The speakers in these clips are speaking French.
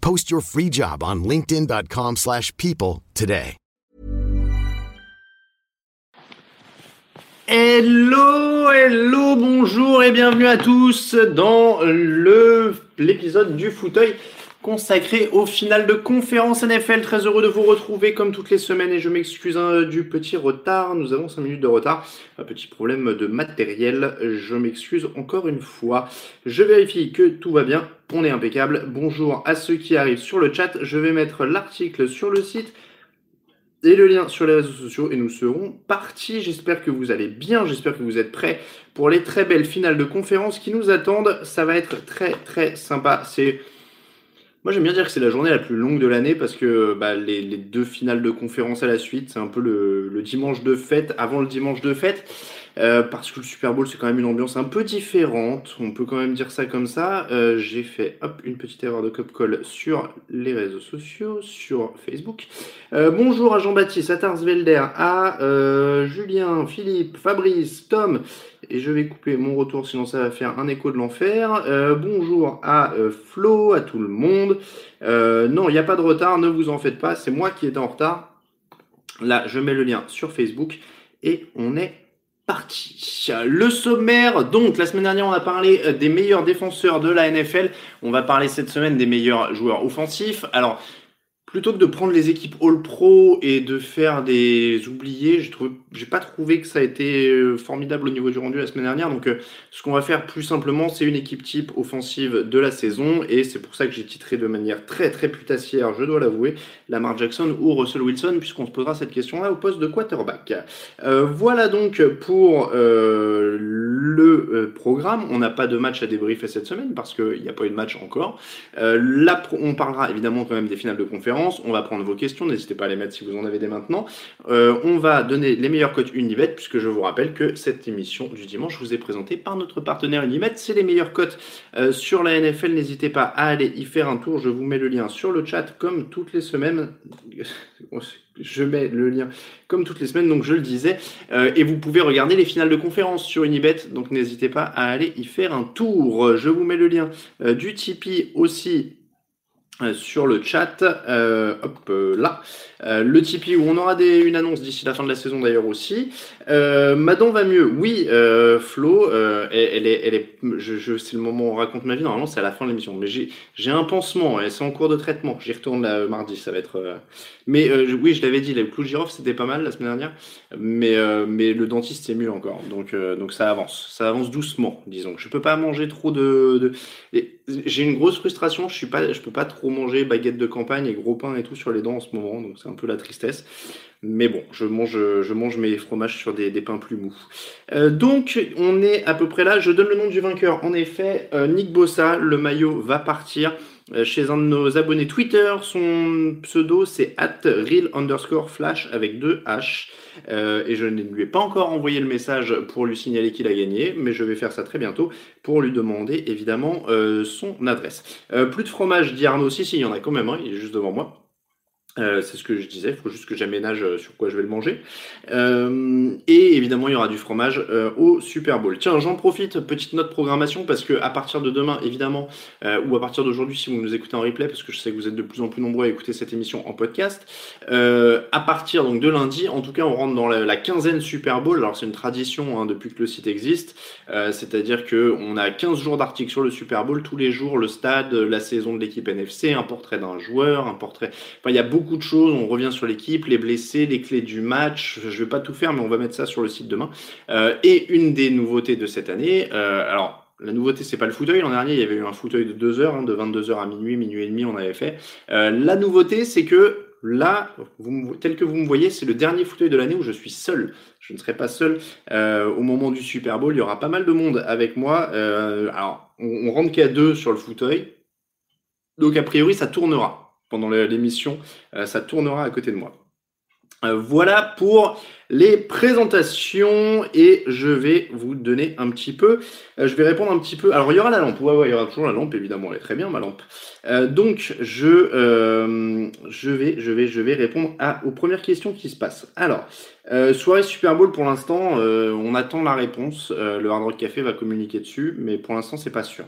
Post your free job on linkedin.com/people slash people today. Hello, hello, bonjour et bienvenue à tous dans l'épisode du fauteuil consacré au final de conférence NFL. Très heureux de vous retrouver comme toutes les semaines et je m'excuse hein, du petit retard. Nous avons 5 minutes de retard. Un petit problème de matériel. Je m'excuse encore une fois. Je vérifie que tout va bien. On est impeccable. Bonjour à ceux qui arrivent sur le chat. Je vais mettre l'article sur le site et le lien sur les réseaux sociaux et nous serons partis. J'espère que vous allez bien, j'espère que vous êtes prêts pour les très belles finales de conférence qui nous attendent. Ça va être très très sympa. C'est moi j'aime bien dire que c'est la journée la plus longue de l'année parce que bah, les, deux finales de conférence à la suite, c'est un peu le, dimanche de fête avant le dimanche de fête. Euh, parce que le Super Bowl c'est quand même une ambiance un peu différente, on peut quand même dire ça comme ça. Euh, J'ai fait une petite erreur de cop call sur les réseaux sociaux, sur Facebook. Euh, bonjour à Jean-Baptiste, à Tarsvelder, à Julien, Philippe, Fabrice, Tom. Et je vais couper mon retour sinon ça va faire un écho de l'enfer. Euh, bonjour à euh, Flo, à tout le monde. Euh, non, il n'y a pas de retard, ne vous en faites pas, c'est moi qui étais en retard. Là, je mets le lien sur Facebook et on est parti. Le sommaire, donc la semaine dernière on a parlé des meilleurs défenseurs de la NFL, on va parler cette semaine des meilleurs joueurs offensifs. Alors plutôt que de prendre les équipes All Pro et de faire des oubliés, trouvé, j'ai pas trouvé que ça a été euh, formidable au niveau du rendu la semaine dernière. Donc, euh, ce qu'on va faire plus simplement, c'est une équipe type offensive de la saison et c'est pour ça que j'ai titré de manière très très putassière, je dois l'avouer, Lamar Jackson ou Russell Wilson, puisqu'on se posera cette question-là au poste de quarterback. Euh, voilà donc pour le programme. On n'a pas de match à débriefer cette semaine parce qu'il n'y a pas eu de match encore. Là, on parlera évidemment quand même des finales de conférence. On va prendre vos questions, n'hésitez pas à les mettre si vous en avez dès maintenant. Euh, on va donner les meilleurs codes Unibet, puisque je vous rappelle que cette émission du dimanche vous est présentée par notre partenaire Unibet. C'est les meilleurs codes euh, sur la NFL. N'hésitez pas à aller y faire un tour. Je vous mets le lien sur le chat comme toutes les semaines. Je mets le lien comme toutes les semaines, donc je le disais. Euh, et vous pouvez regarder les finales de conférence sur Unibet, donc n'hésitez pas à aller y faire un tour. Je vous mets le lien du Tipeee aussi euh, sur le chat, euh, hop euh, là, euh, le Tipeee où on aura des, une annonce d'ici la fin de la saison d'ailleurs aussi. Euh, Madon va mieux, oui, Flo, elle, elle est, elle est, je, je, c'est le moment où on raconte ma vie. Normalement c'est à la fin de l'émission, mais j'ai, j'ai un pansement et c'est en cours de traitement. J'y retourne là, mardi, ça va être. Mais oui, je l'avais dit, le clou de girofle c'était pas mal la semaine dernière, mais mais le dentiste c'est mieux encore. Donc donc ça avance, ça avance doucement, disons. Je peux pas manger trop de, de... et J'ai une grosse frustration, je suis peux pas trop manger baguette de campagne et gros pain et tout sur les dents en ce moment, donc c'est un peu la tristesse. Mais bon, je mange, je mange mes fromages sur des, pains plus mous. Euh, donc, on est à peu près là. Je donne le nom du vainqueur. En effet, euh, Nick Bossa, le maillot va partir chez un de nos abonnés Twitter. Son pseudo, c'est at real underscore flash avec deux H. Euh, et je ne lui ai pas encore envoyé le message pour lui signaler qu'il a gagné, mais je vais faire ça très bientôt pour lui demander évidemment euh, son adresse. Euh, plus de fromage, dit Arnaud. Si, si, il y en a quand même un, il est juste devant moi. Euh, c'est ce que je disais, il faut juste que j'aménage euh, sur quoi je vais le manger. Euh, et évidemment, il y aura du fromage au Super Bowl. Tiens, j'en profite, petite note programmation, parce que à partir de demain, évidemment, ou à partir d'aujourd'hui, si vous nous écoutez en replay, parce que je sais que vous êtes de plus en plus nombreux à écouter cette émission en podcast, à partir donc de lundi, en tout cas, on rentre dans la, quinzaine Super Bowl. Alors c'est une tradition hein, depuis que le site existe, c'est-à-dire que on a 15 jours d'articles sur le Super Bowl tous les jours, le stade, la saison de l'équipe NFC, un portrait d'un joueur, un portrait. Enfin, il y a de choses. On revient sur l'équipe, les blessés, les clés du match. Je vais pas tout faire, mais on va mettre ça sur le site demain. Euh, et une des nouveautés de cette année, euh, alors la nouveauté, c'est pas le fauteuil. L'an dernier, il y avait eu un fauteuil de 2 heures, hein, de 22 heures à minuit, minuit et demi, on avait fait. Euh, la nouveauté, c'est que là, tel que vous me voyez, c'est le dernier fauteuil de l'année où je suis seul. Je ne serai pas seul au moment du Super Bowl. Il y aura pas mal de monde avec moi. Alors, on, on rentre qu'à deux sur le fauteuil. Donc, a priori, ça tournera pendant l'émission. Euh, ça tournera à côté de moi. Euh, voilà pour les présentations et je vais vous donner un petit peu, euh, je vais répondre un petit peu. Alors il y aura la lampe, ouais, ouais, il y aura toujours la lampe évidemment, elle est très bien ma lampe. Euh, donc je, euh, je vais, je vais, je vais répondre aux premières questions qui se passent. Alors soirée Super Bowl pour l'instant, on attend la réponse. le Hard Rock Café va communiquer dessus, mais pour l'instant c'est pas sûr.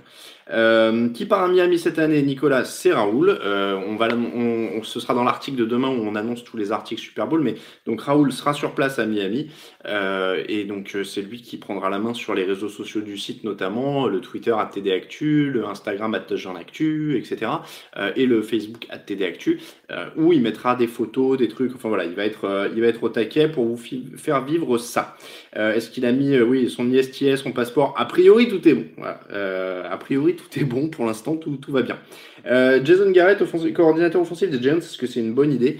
qui part à Miami cette année, Nicolas, c'est Raoul. on va, on, on, ce sera dans l'article de demain où on annonce tous les articles Super Bowl, mais donc Raoul sera sur place à Miami. Euh, et donc c'est lui qui prendra la main sur les réseaux sociaux du site notamment, le Twitter à TD Actu, le Instagram à Actu, etc. Euh, et le Facebook à TD Actu, euh, où il mettra des photos, des trucs. Enfin voilà, il va être, il va être au taquet pour vous faire vivre ça. Est-ce qu'il a mis, oui, son ISTS, son passeport? A priori tout est bon. A priori tout est bon pour l'instant, tout, tout va bien. Jason Garrett, coordinateur offensif des Giants, est-ce que c'est une bonne idée?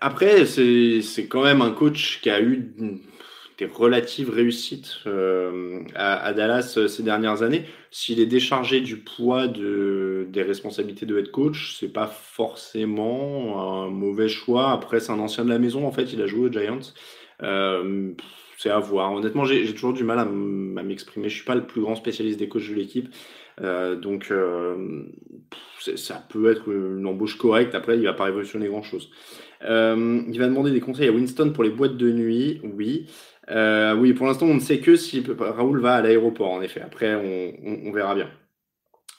Après, c'est quand même un coach qui a eu des relatives réussites euh, à, Dallas euh, ces dernières années. S'il est déchargé du poids de, des responsabilités de head coach, c'est pas forcément un mauvais choix. Après, c'est un ancien de la maison, en fait, il a joué aux Giants. Euh, c'est à voir. Honnêtement, j'ai toujours du mal à m'exprimer. Je suis pas le plus grand spécialiste des coachs de l'équipe. Donc, ça peut être une embauche correcte. Après, il va pas révolutionner grand-chose. Euh, il va demander des conseils à Winston pour les boîtes de nuit. Oui. Euh, oui, pour l'instant, on ne sait que si Raoul va à l'aéroport, en effet. Après, on, verra bien.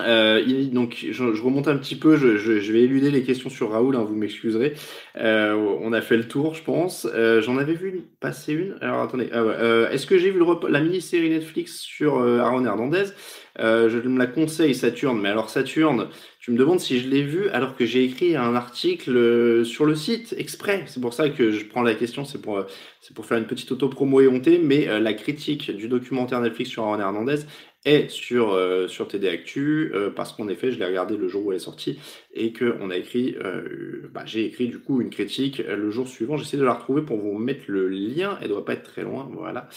Euh, donc, je, remonte un petit peu, je, vais éluder les questions sur Raoul, hein, vous m'excuserez. On a fait le tour, je pense. J'en avais vu passer une. Alors, attendez. Ah Est-ce que j'ai vu la mini-série Netflix sur Aaron Hernandez? Je me la conseille, Saturne. Mais alors, Saturne, tu me demandes si je l'ai vu alors que j'ai écrit un article euh, sur le site exprès. C'est pour ça que je prends la question, c'est pour, c'est pour faire une petite auto-promo éhontée. Mais la critique du documentaire Netflix sur Aaron Hernandez, est sur, euh, sur TD Actu, euh, parce qu'en effet, je l'ai regardé le jour où elle est sortie, et que on a écrit, euh, bah, j'ai écrit du coup une critique le jour suivant. J'essaie de la retrouver pour vous mettre le lien, elle doit pas être très loin, voilà.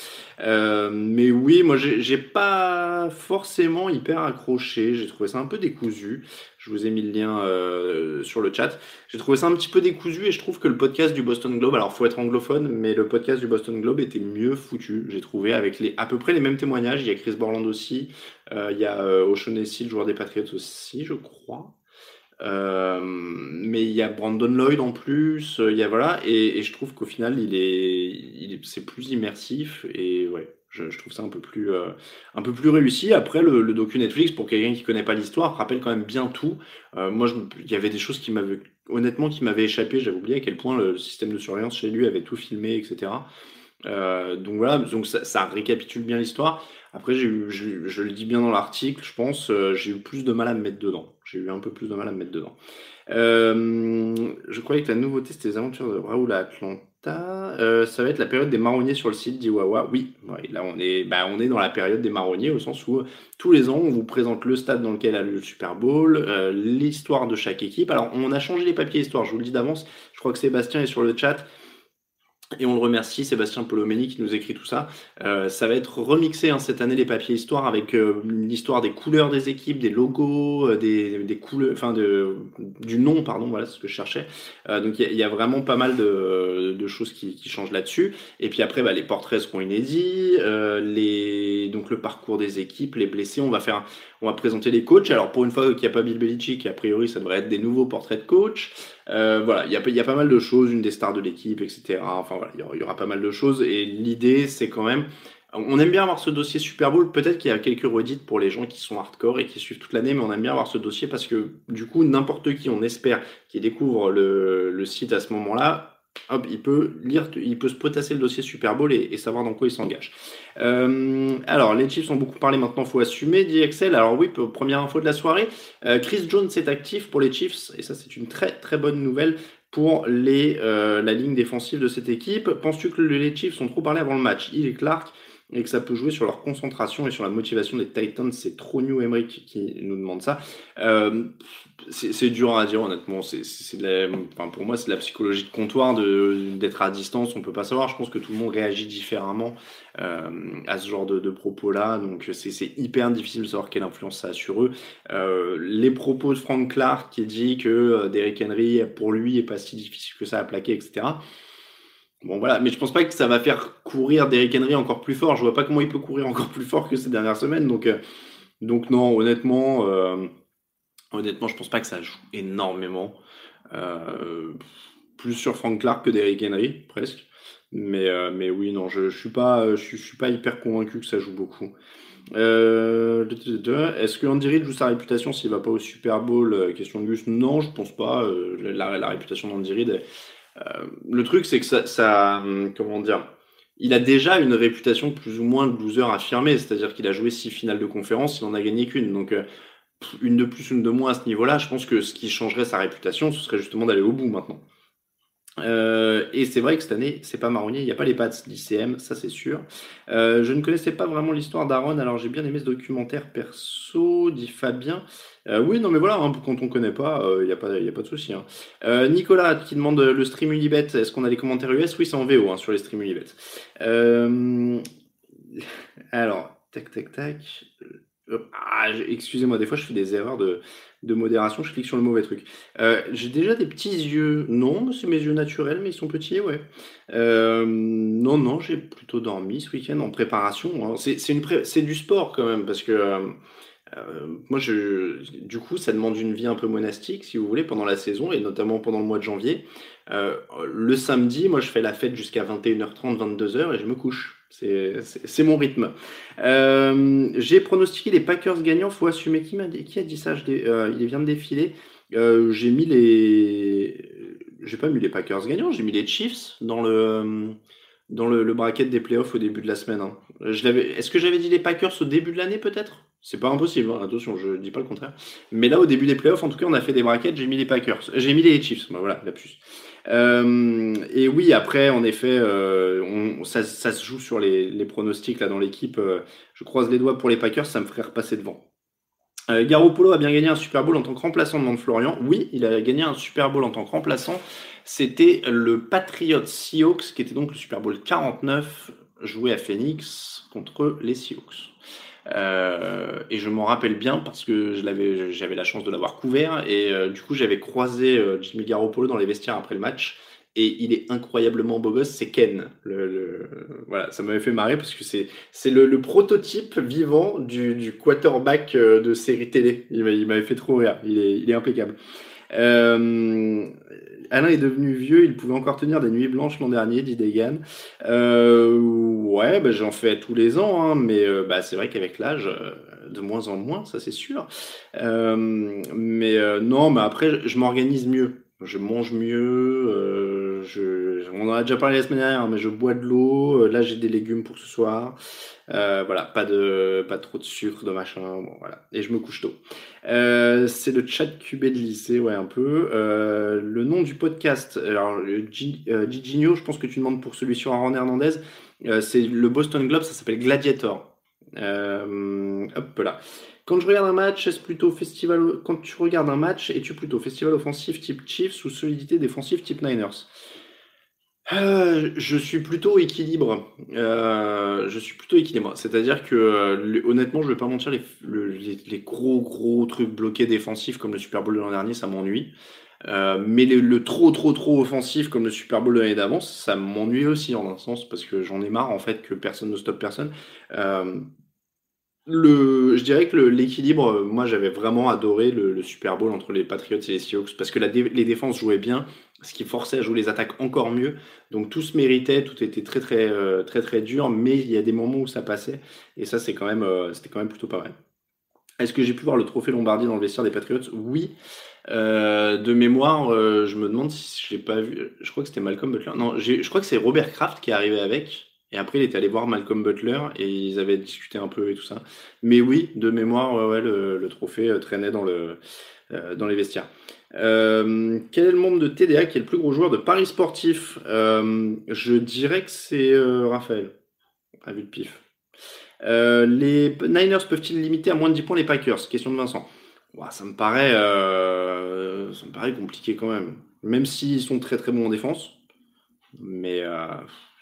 mais oui, moi j'ai pas forcément hyper accroché, j'ai trouvé ça un peu décousu. Je vous ai mis le lien euh, sur le chat. J'ai trouvé ça un petit peu décousu et je trouve que le podcast du Boston Globe, alors faut être anglophone, mais le podcast du Boston Globe était mieux foutu, j'ai trouvé, avec les, à peu près les mêmes témoignages. Il y a Chris Borland aussi, euh, il y a euh, O'Shaughnessy, le joueur des Patriots aussi, je crois. Euh, mais il y a Brandon Lloyd en plus, il y a voilà, et, je trouve qu'au final il est, il est, c'est plus immersif et ouais, je, je, trouve ça un peu plus, euh, un peu plus réussi. Après, le, le docu Netflix, pour quelqu'un qui connaît pas l'histoire, rappelle quand même bien tout. Euh, moi, il y avait des choses qui m'avaient, honnêtement, qui m'avaient échappé. J'avais oublié à quel point le système de surveillance chez lui avait tout filmé, etc. Euh, donc voilà, donc ça, ça récapitule bien l'histoire. Après, j'ai eu, je, je, le dis bien dans l'article, je pense, euh, j'ai eu plus de mal à me mettre dedans. J'ai eu un peu plus de mal à me mettre dedans. Euh, je croyais que la nouveauté, c'était les aventures de Raoul à Atlanta. Euh, ça va être la période des marronniers sur le site d'Iwawa. Oui, là on est, bah, on est dans la période des marronniers au sens où tous les ans on vous présente le stade dans lequel a le Super Bowl, euh, l'histoire de chaque équipe. Alors on a changé les papiers histoire, je vous le dis d'avance. Je crois que Sébastien est sur le chat. Et on le remercie, Sébastien Polomeni qui nous écrit tout ça. Euh, ça va être remixé hein, cette année les papiers histoire avec euh, l'histoire des couleurs des équipes, des logos, euh, des, couleurs, enfin du nom, pardon, voilà ce que je cherchais. Donc il y, a vraiment pas mal de, choses qui, changent là-dessus. Et puis après, bah, les portraits seront inédits, donc le parcours des équipes, les blessés. On va faire, on va présenter les coachs. Alors pour une fois qu'il n'y a pas Bill Belichick, a priori ça devrait être des nouveaux portraits de coach. Euh, voilà, il y a, y a, pas mal de choses, une des stars de l'équipe, etc. Enfin il y, aura, pas mal de choses. Et l'idée, c'est quand même, on aime bien avoir ce dossier Super Bowl. Peut-être qu'il y a quelques redites pour les gens qui sont hardcore et qui suivent toute l'année, mais on aime bien avoir ce dossier parce que du coup, n'importe qui, on espère, qui découvre le, le site à ce moment-là, hop, il peut lire, il peut se potasser le dossier Super Bowl et, savoir dans quoi il s'engage. Euh, alors, les Chiefs ont beaucoup parlé maintenant, faut assumer, dit Excel. Alors oui, première info de la soirée, euh, Chris Jones est actif pour les Chiefs et ça c'est une très très bonne nouvelle pour euh, la ligne défensive de cette équipe. Penses-tu que les Chiefs ont trop parlé avant le match? Il est Clark et que ça peut jouer sur leur concentration et sur la motivation des Titans. C'est trop New Emmerich qui nous demande ça. Euh, c'est dur à dire honnêtement. C'est pour moi c'est de la psychologie de comptoir d'être à distance. On peut pas savoir. Je pense que tout le monde réagit différemment euh, à ce genre de, propos-là. Donc c'est hyper difficile de savoir quelle influence ça a sur eux. Euh, les propos de Frank Clark qui dit que Derrick Henry pour lui est pas si difficile que ça à plaquer, etc. Bon voilà, mais je pense pas que ça va faire courir Derrick Henry encore plus fort. Je vois pas comment il peut courir encore plus fort que ces dernières semaines. Donc, euh, donc non, honnêtement, euh, honnêtement, je pense pas que ça joue énormément. Euh, plus sur Frank Clark que Derrick Henry, presque. Mais, mais oui, non, je, je suis pas, je, suis pas hyper convaincu que ça joue beaucoup. Est-ce que Andy Reid joue sa réputation s'il va pas au Super Bowl Question de Gus. Non, je pense pas. La, la réputation d'Andy Reid, euh, le truc, c'est que ça, ça, comment dire, il a déjà une réputation plus ou moins de loser affirmé, c'est-à-dire qu'il a joué six finales de conférence, il en a gagné qu'une. Donc, euh, une de plus, une de moins à ce niveau-là, je pense que ce qui changerait sa réputation, ce serait justement d'aller au bout maintenant. Euh, et c'est vrai que cette année, c'est pas marronnier, il n'y a pas les pattes d'ICM, ça c'est sûr. Euh, je ne connaissais pas vraiment l'histoire d'Aaron, alors j'ai bien aimé ce documentaire perso, dit Fabien. Euh, oui, non mais voilà, hein, quand on connaît pas, il n'y a, pas, a pas de souci. Hein. Nicolas qui demande le stream Unibet, est-ce qu'on a les commentaires US Oui, c'est en VO hein, sur les streams Unibet. alors, tac, tac, tac. Ah, excusez-moi, des fois je fais des erreurs de, de modération, je clique sur le mauvais truc. Euh, j'ai déjà des petits yeux. Non, c'est mes yeux naturels, mais ils sont petits, ouais. Euh, non, non, j'ai plutôt dormi ce week-end en préparation. Hein. C'est du sport quand même, parce que euh, moi, je, du coup, ça demande une vie un peu monastique, si vous voulez, pendant la saison, et notamment pendant le mois de janvier. le samedi, moi, je fais la fête jusqu'à 21h30, 22h, et je me couche. C'est mon rythme. Euh, j'ai pronostiqué les Packers gagnants. Faut assumer. Qui, a, qui a dit ça? Euh, Il vient de défiler. Euh, j'ai mis les. J'ai pas mis les Packers gagnants. J'ai mis les Chiefs dans le dans le, bracket des playoffs au début de la semaine. Hein. Est-ce que j'avais dit les Packers au début de l'année peut-être? C'est pas impossible. Hein. Attention, je dis pas le contraire. Mais là, au début des playoffs, en tout cas, on a fait des brackets. J'ai mis les Packers. J'ai mis les Chiefs. Voilà, la puce. Euh, et oui, après, en effet, euh, ça, se joue sur les, pronostics là dans l'équipe. Euh, je croise les doigts pour les Packers, ça me ferait repasser devant. Euh, Garoppolo a bien gagné un Super Bowl en tant que remplaçant de Florian. Oui, il a gagné un Super Bowl en tant que remplaçant. C'était le Patriot Seahawks, qui était donc le Super Bowl 49, joué à Phoenix contre les Seahawks. Euh, et je m'en rappelle bien parce que j'avais la chance de l'avoir couvert et euh, du coup j'avais croisé euh, Jimmy Garoppolo dans les vestiaires après le match et il est incroyablement beau gosse, c'est Ken. Voilà, ça m'avait fait marrer parce que c'est le, prototype vivant du, quarterback de série télé. Il m'avait fait trop rire, il est, impeccable. Alain est devenu vieux, il pouvait encore tenir des nuits blanches l'an dernier, dit Degan. Euh, ouais, bah, j'en fais tous les ans, hein, mais euh, bah, c'est vrai qu'avec l'âge, euh, de moins en moins, ça c'est sûr. Euh, mais non, mais après, je m'organise mieux. Je mange mieux, je, on en a déjà parlé la semaine dernière, mais je bois de l'eau. Là, j'ai des légumes pour ce soir. Euh, voilà, pas de, pas trop de sucre, de machin. Bon, voilà. Et je me couche tôt. Euh, c'est le chat cubé de lycée, ouais, un peu. Euh, le nom du podcast, alors, je pense que tu demandes pour celui sur Aaron Hernandez. c'est le Boston Globe, ça s'appelle Gladiator. hop là. Quand je regarde un match, est-ce plutôt festival. Quand tu regardes un match, es-tu plutôt festival offensif type Chiefs ou solidité défensive type Niners? Euh, je suis plutôt équilibre. Euh, je suis plutôt équilibre. C'est-à-dire que, euh, honnêtement, je vais pas mentir, les, les, gros gros trucs bloqués défensifs comme le Super Bowl de l'an dernier, ça m'ennuie. mais le, trop trop trop offensif comme le Super Bowl de l'année d'avance, ça m'ennuie aussi en un sens parce que j'en ai marre en fait que personne ne stoppe personne. Le, je dirais que l'équilibre, moi j'avais vraiment adoré le, Super Bowl entre les Patriots et les Seahawks parce que les défenses jouaient bien, ce qui forçait à jouer les attaques encore mieux. Donc tout se méritait, tout était très très euh, très très dur, mais il y a des moments où ça passait et ça c'est quand même euh, c'était quand même plutôt pas mal. Est-ce que j'ai pu voir le trophée Lombardi dans le vestiaire des Patriots? Oui. de mémoire, je me demande si je l'ai pas vu. Je crois que c'était Malcolm Butler. Non, je crois que c'est Robert Kraft qui est arrivé avec. Et après, il est allé voir Malcolm Butler et ils avaient discuté un peu et tout ça. Mais oui, de mémoire, ouais, le, trophée traînait dans, le, dans les vestiaires. Euh, quel est le membre de TDA qui est le plus gros joueur de Paris sportif? Euh, Je dirais que c'est euh, Raphaël, à vue de pif. les Niners peuvent-ils limiter à moins de 10 points les Packers? Question de Vincent. ça, me paraît, ça me paraît compliqué quand même. Même s'ils sont très très bons en défense. Mais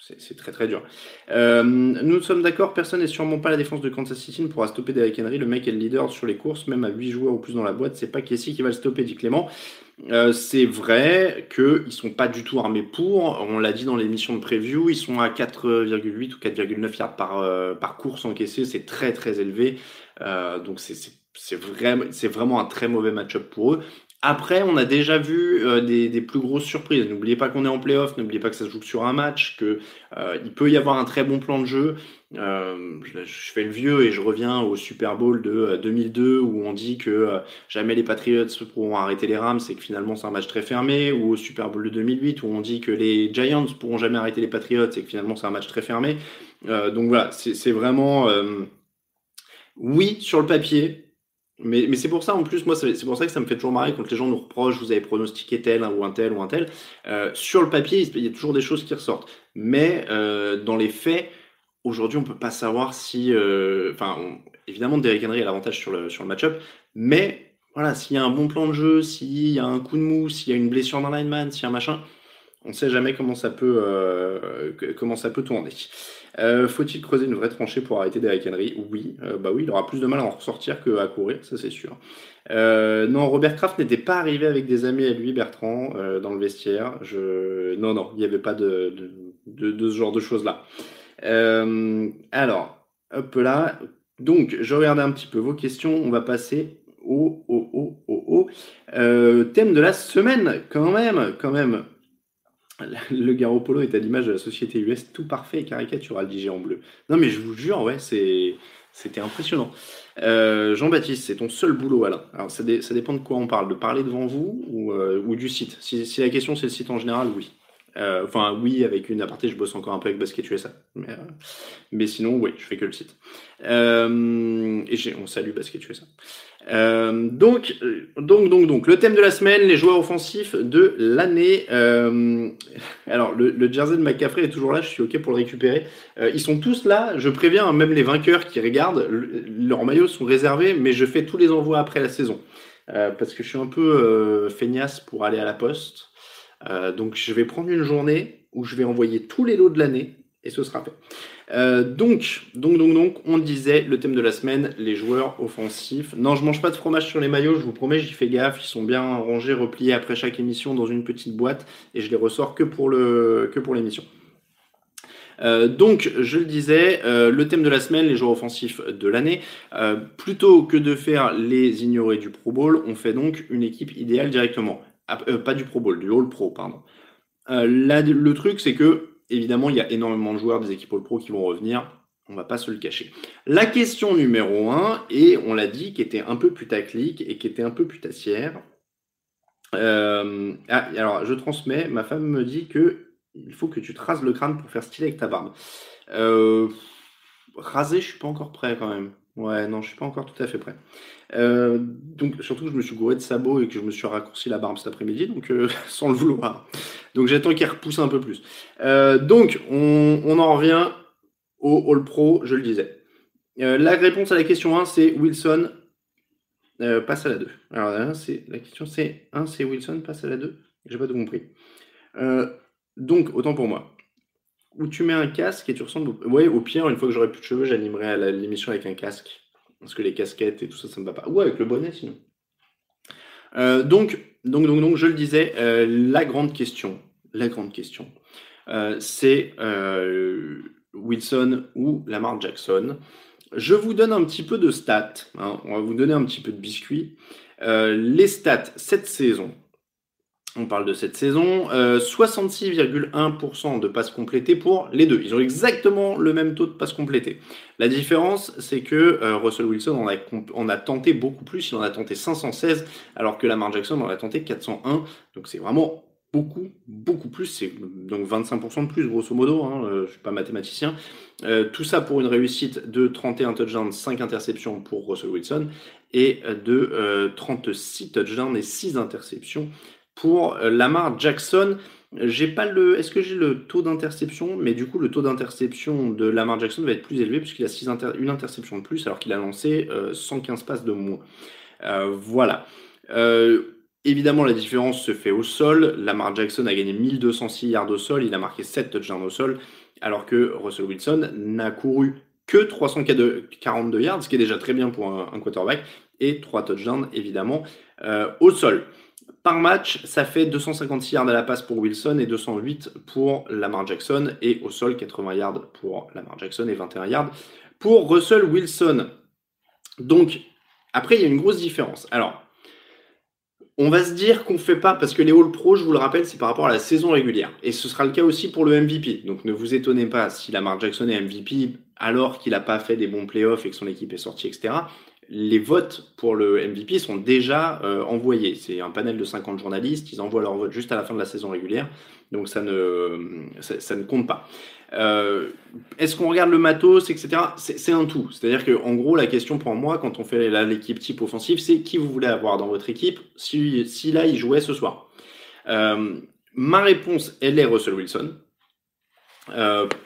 c'est très très dur. Euh, nous sommes d'accord, personne n'est sûrement pas la défense de Kansas City ne pourra stopper Derrick Henry. Le mec est le leader sur les courses, même à 8 joueurs ou plus dans la boîte. C'est pas Casey qui va le stopper, dit Clément. Euh, c'est vrai qu'ils sont pas du tout armés pour. On l'a dit dans l'émission de preview, ils sont à 4,8 ou 4,9 yards par, euh, par course encaissée. C'est très très élevé. donc c'est vraiment un très mauvais match-up pour eux. Après, on a déjà vu euh, des, plus grosses surprises. N'oubliez pas qu'on est en playoff, n'oubliez pas que ça se joue sur un match, qu'il euh, peut y avoir un très bon plan de jeu. Euh, je, fais le vieux et je reviens au Super Bowl de 2002 où on dit que jamais les Patriots pourront arrêter les Rams et que finalement c'est un match très fermé, ou au Super Bowl de 2008 où on dit que les Giants pourront jamais arrêter les Patriots et que finalement c'est un match très fermé. donc voilà, c'est vraiment oui sur le papier, mais, mais c'est pour ça, en plus, moi, c'est pour ça que ça me fait toujours marrer quand les gens nous reprochent, vous avez pronostiqué tel ou un tel ou un tel. Euh, sur le papier, il y a toujours des choses qui ressortent. Mais euh, dans les faits, aujourd'hui, on peut pas savoir si. Euh, enfin, évidemment, Derrick Henry a l'avantage sur le, sur le match-up, mais voilà, s'il y a un bon plan de jeu, s'il y a un coup de mou, s'il y a une blessure d'un lineman, s'il y a un machin, on ne sait jamais comment ça peut, comment ça peut tourner. Euh, faut-il creuser une vraie tranchée pour arrêter Derrick Henry? Oui, euh, bah oui, il aura plus de mal à en ressortir qu'à courir, ça c'est sûr. Euh, non, Robert Kraft n'était pas arrivé avec des amis à lui, Bertrand, dans le vestiaire. Non, non, il n'y avait pas de, de, ce genre de choses-là. alors, hop là. Donc, je regardais un petit peu vos questions. On va passer au, au, au, au. thème de la semaine, quand même, quand même. Le Garo Polo est à l'image de la société US, tout parfait et caricatural, dit en bleu. Non, mais je vous jure, ouais, c'est, c'était impressionnant. Euh, Jean-Baptiste, c'est ton seul boulot, Alain. Alors, ça, dépend de quoi on parle, de parler devant vous ou, euh, ou du site? Si, la question c'est le site en général, oui. Euh, enfin, oui, avec une aparté, je bosse encore un peu avec Basket USA. Mais, mais sinon, oui, je fais que le site. et on salue Basket USA. Euh, donc, donc, donc, donc, le thème de la semaine, les joueurs offensifs de l'année. Euh, alors, le, jersey de McCaffrey est toujours là, je suis OK pour le récupérer. Euh, ils sont tous là, je préviens, hein, même les vainqueurs qui regardent, leurs maillots sont réservés, mais je fais tous les envois après la saison. Euh, parce que je suis un peu euh, feignasse pour aller à la poste. Donc, je vais prendre une journée où je vais envoyer tous les lots de l'année et ce sera fait. Euh, donc, donc, donc, donc, on disait le thème de la semaine, les joueurs offensifs. Non, je mange pas de fromage sur les maillots, je vous promets, j'y fais gaffe. Ils sont bien rangés, repliés après chaque émission dans une petite boîte et je les ressors que pour le, que pour l'émission. Euh, donc, je le disais, euh, le thème de la semaine, les joueurs offensifs de l'année. plutôt que de faire les ignorés du Pro Bowl, on fait donc une équipe idéale directement. Ah, pas du Pro Bowl, du All Pro, pardon. là, le truc, c'est que évidemment, il y a énormément de joueurs des équipes All-Pro qui vont revenir. On va pas se le cacher. La question numéro 1, et on l'a dit, qui était un peu putaclic et qui était un peu putassière. Euh, ah, alors, je transmets. Ma femme me dit que il faut que tu te rases le crâne pour faire style avec ta barbe. Euh, raser, je suis pas encore prêt quand même. Ouais, non, je suis pas encore tout à fait prêt. Euh, donc, surtout que je me suis gouré de sabots et que je me suis raccourci la barbe cet après-midi, donc euh, sans le vouloir. Donc, j'attends qu'il repousse un peu plus. Euh, donc, on, en revient au All Pro, je le disais. la réponse à la question 1, c'est Wilson passe à la 2. Alors, la question, c'est 1, c'est Wilson passe à la 2. J'ai pas tout compris. donc, autant pour moi où tu mets un casque et tu ressembles. Au... Au pire, une fois que j'aurai plus de cheveux, j'animerai l'émission avec un casque. Parce que les casquettes et tout ça, ça me va pas. Ou avec le bonnet sinon. Euh, donc, donc, donc, donc, je le disais, euh, la grande question, la grande question, euh, c'est Wilson ou Lamar Jackson. Je vous donne un petit peu de stats. Hein. on va vous donner un petit peu de biscuits. les stats cette saison. On parle de cette saison. 66,1% de passes complétées pour les deux. Ils ont exactement le même taux de passes complétées. La différence, c'est que Russell Wilson en a, tenté beaucoup plus. Il en a tenté 516, alors que Lamar Jackson en a tenté 401. Donc c'est vraiment beaucoup, beaucoup plus. C'est donc 25% de plus, grosso modo. Hein, euh, je ne suis pas mathématicien. Euh, tout ça pour une réussite de 31 touchdowns, 5 interceptions pour Russell Wilson et de 36 euh, touchdowns et 6 interceptions pour Lamar Jackson. J'ai pas le. Est-ce que j'ai le taux d'interception? Mais du coup, le taux d'interception de Lamar Jackson va être plus élevé puisqu'il a 6 une interception de plus alors qu'il a lancé 115 passes de moins. voilà. Évidemment, la différence se fait au sol. Lamar Jackson a gagné 1206 yards au sol, il a marqué 7 touchdowns au sol, alors que Russell Wilson n'a couru que 342 yards, ce qui est déjà très bien pour un, quarterback, et 3 touchdowns évidemment euh, au sol. Par match, ça fait 256 yards à la passe pour Wilson et 208 pour Lamar Jackson, et au sol 80 yards pour Lamar Jackson et 21 yards pour Russell Wilson. Donc, après, il y a une grosse différence. Alors, on va se dire qu'on ne fait pas, parce que les All Pro, je vous le rappelle, c'est par rapport à la saison régulière. Et ce sera le cas aussi pour le MVP. Donc ne vous étonnez pas si Lamar Jackson est MVP alors qu'il n'a pas fait des bons playoffs et que son équipe est sortie, etc. Les votes pour le MVP sont déjà euh, envoyés. C'est un panel de 50 journalistes, ils envoient leur vote juste à la fin de la saison régulière. Donc ça ne, ça ne compte pas. Euh, est-ce qu'on regarde le matos, etc. C'est un tout. C'est-à-dire que, en gros, la question pour moi, quand on fait l'équipe type offensive, c'est qui vous voulez avoir dans votre équipe si, si là il jouait ce soir? Euh, ma réponse, elle est Russell Wilson.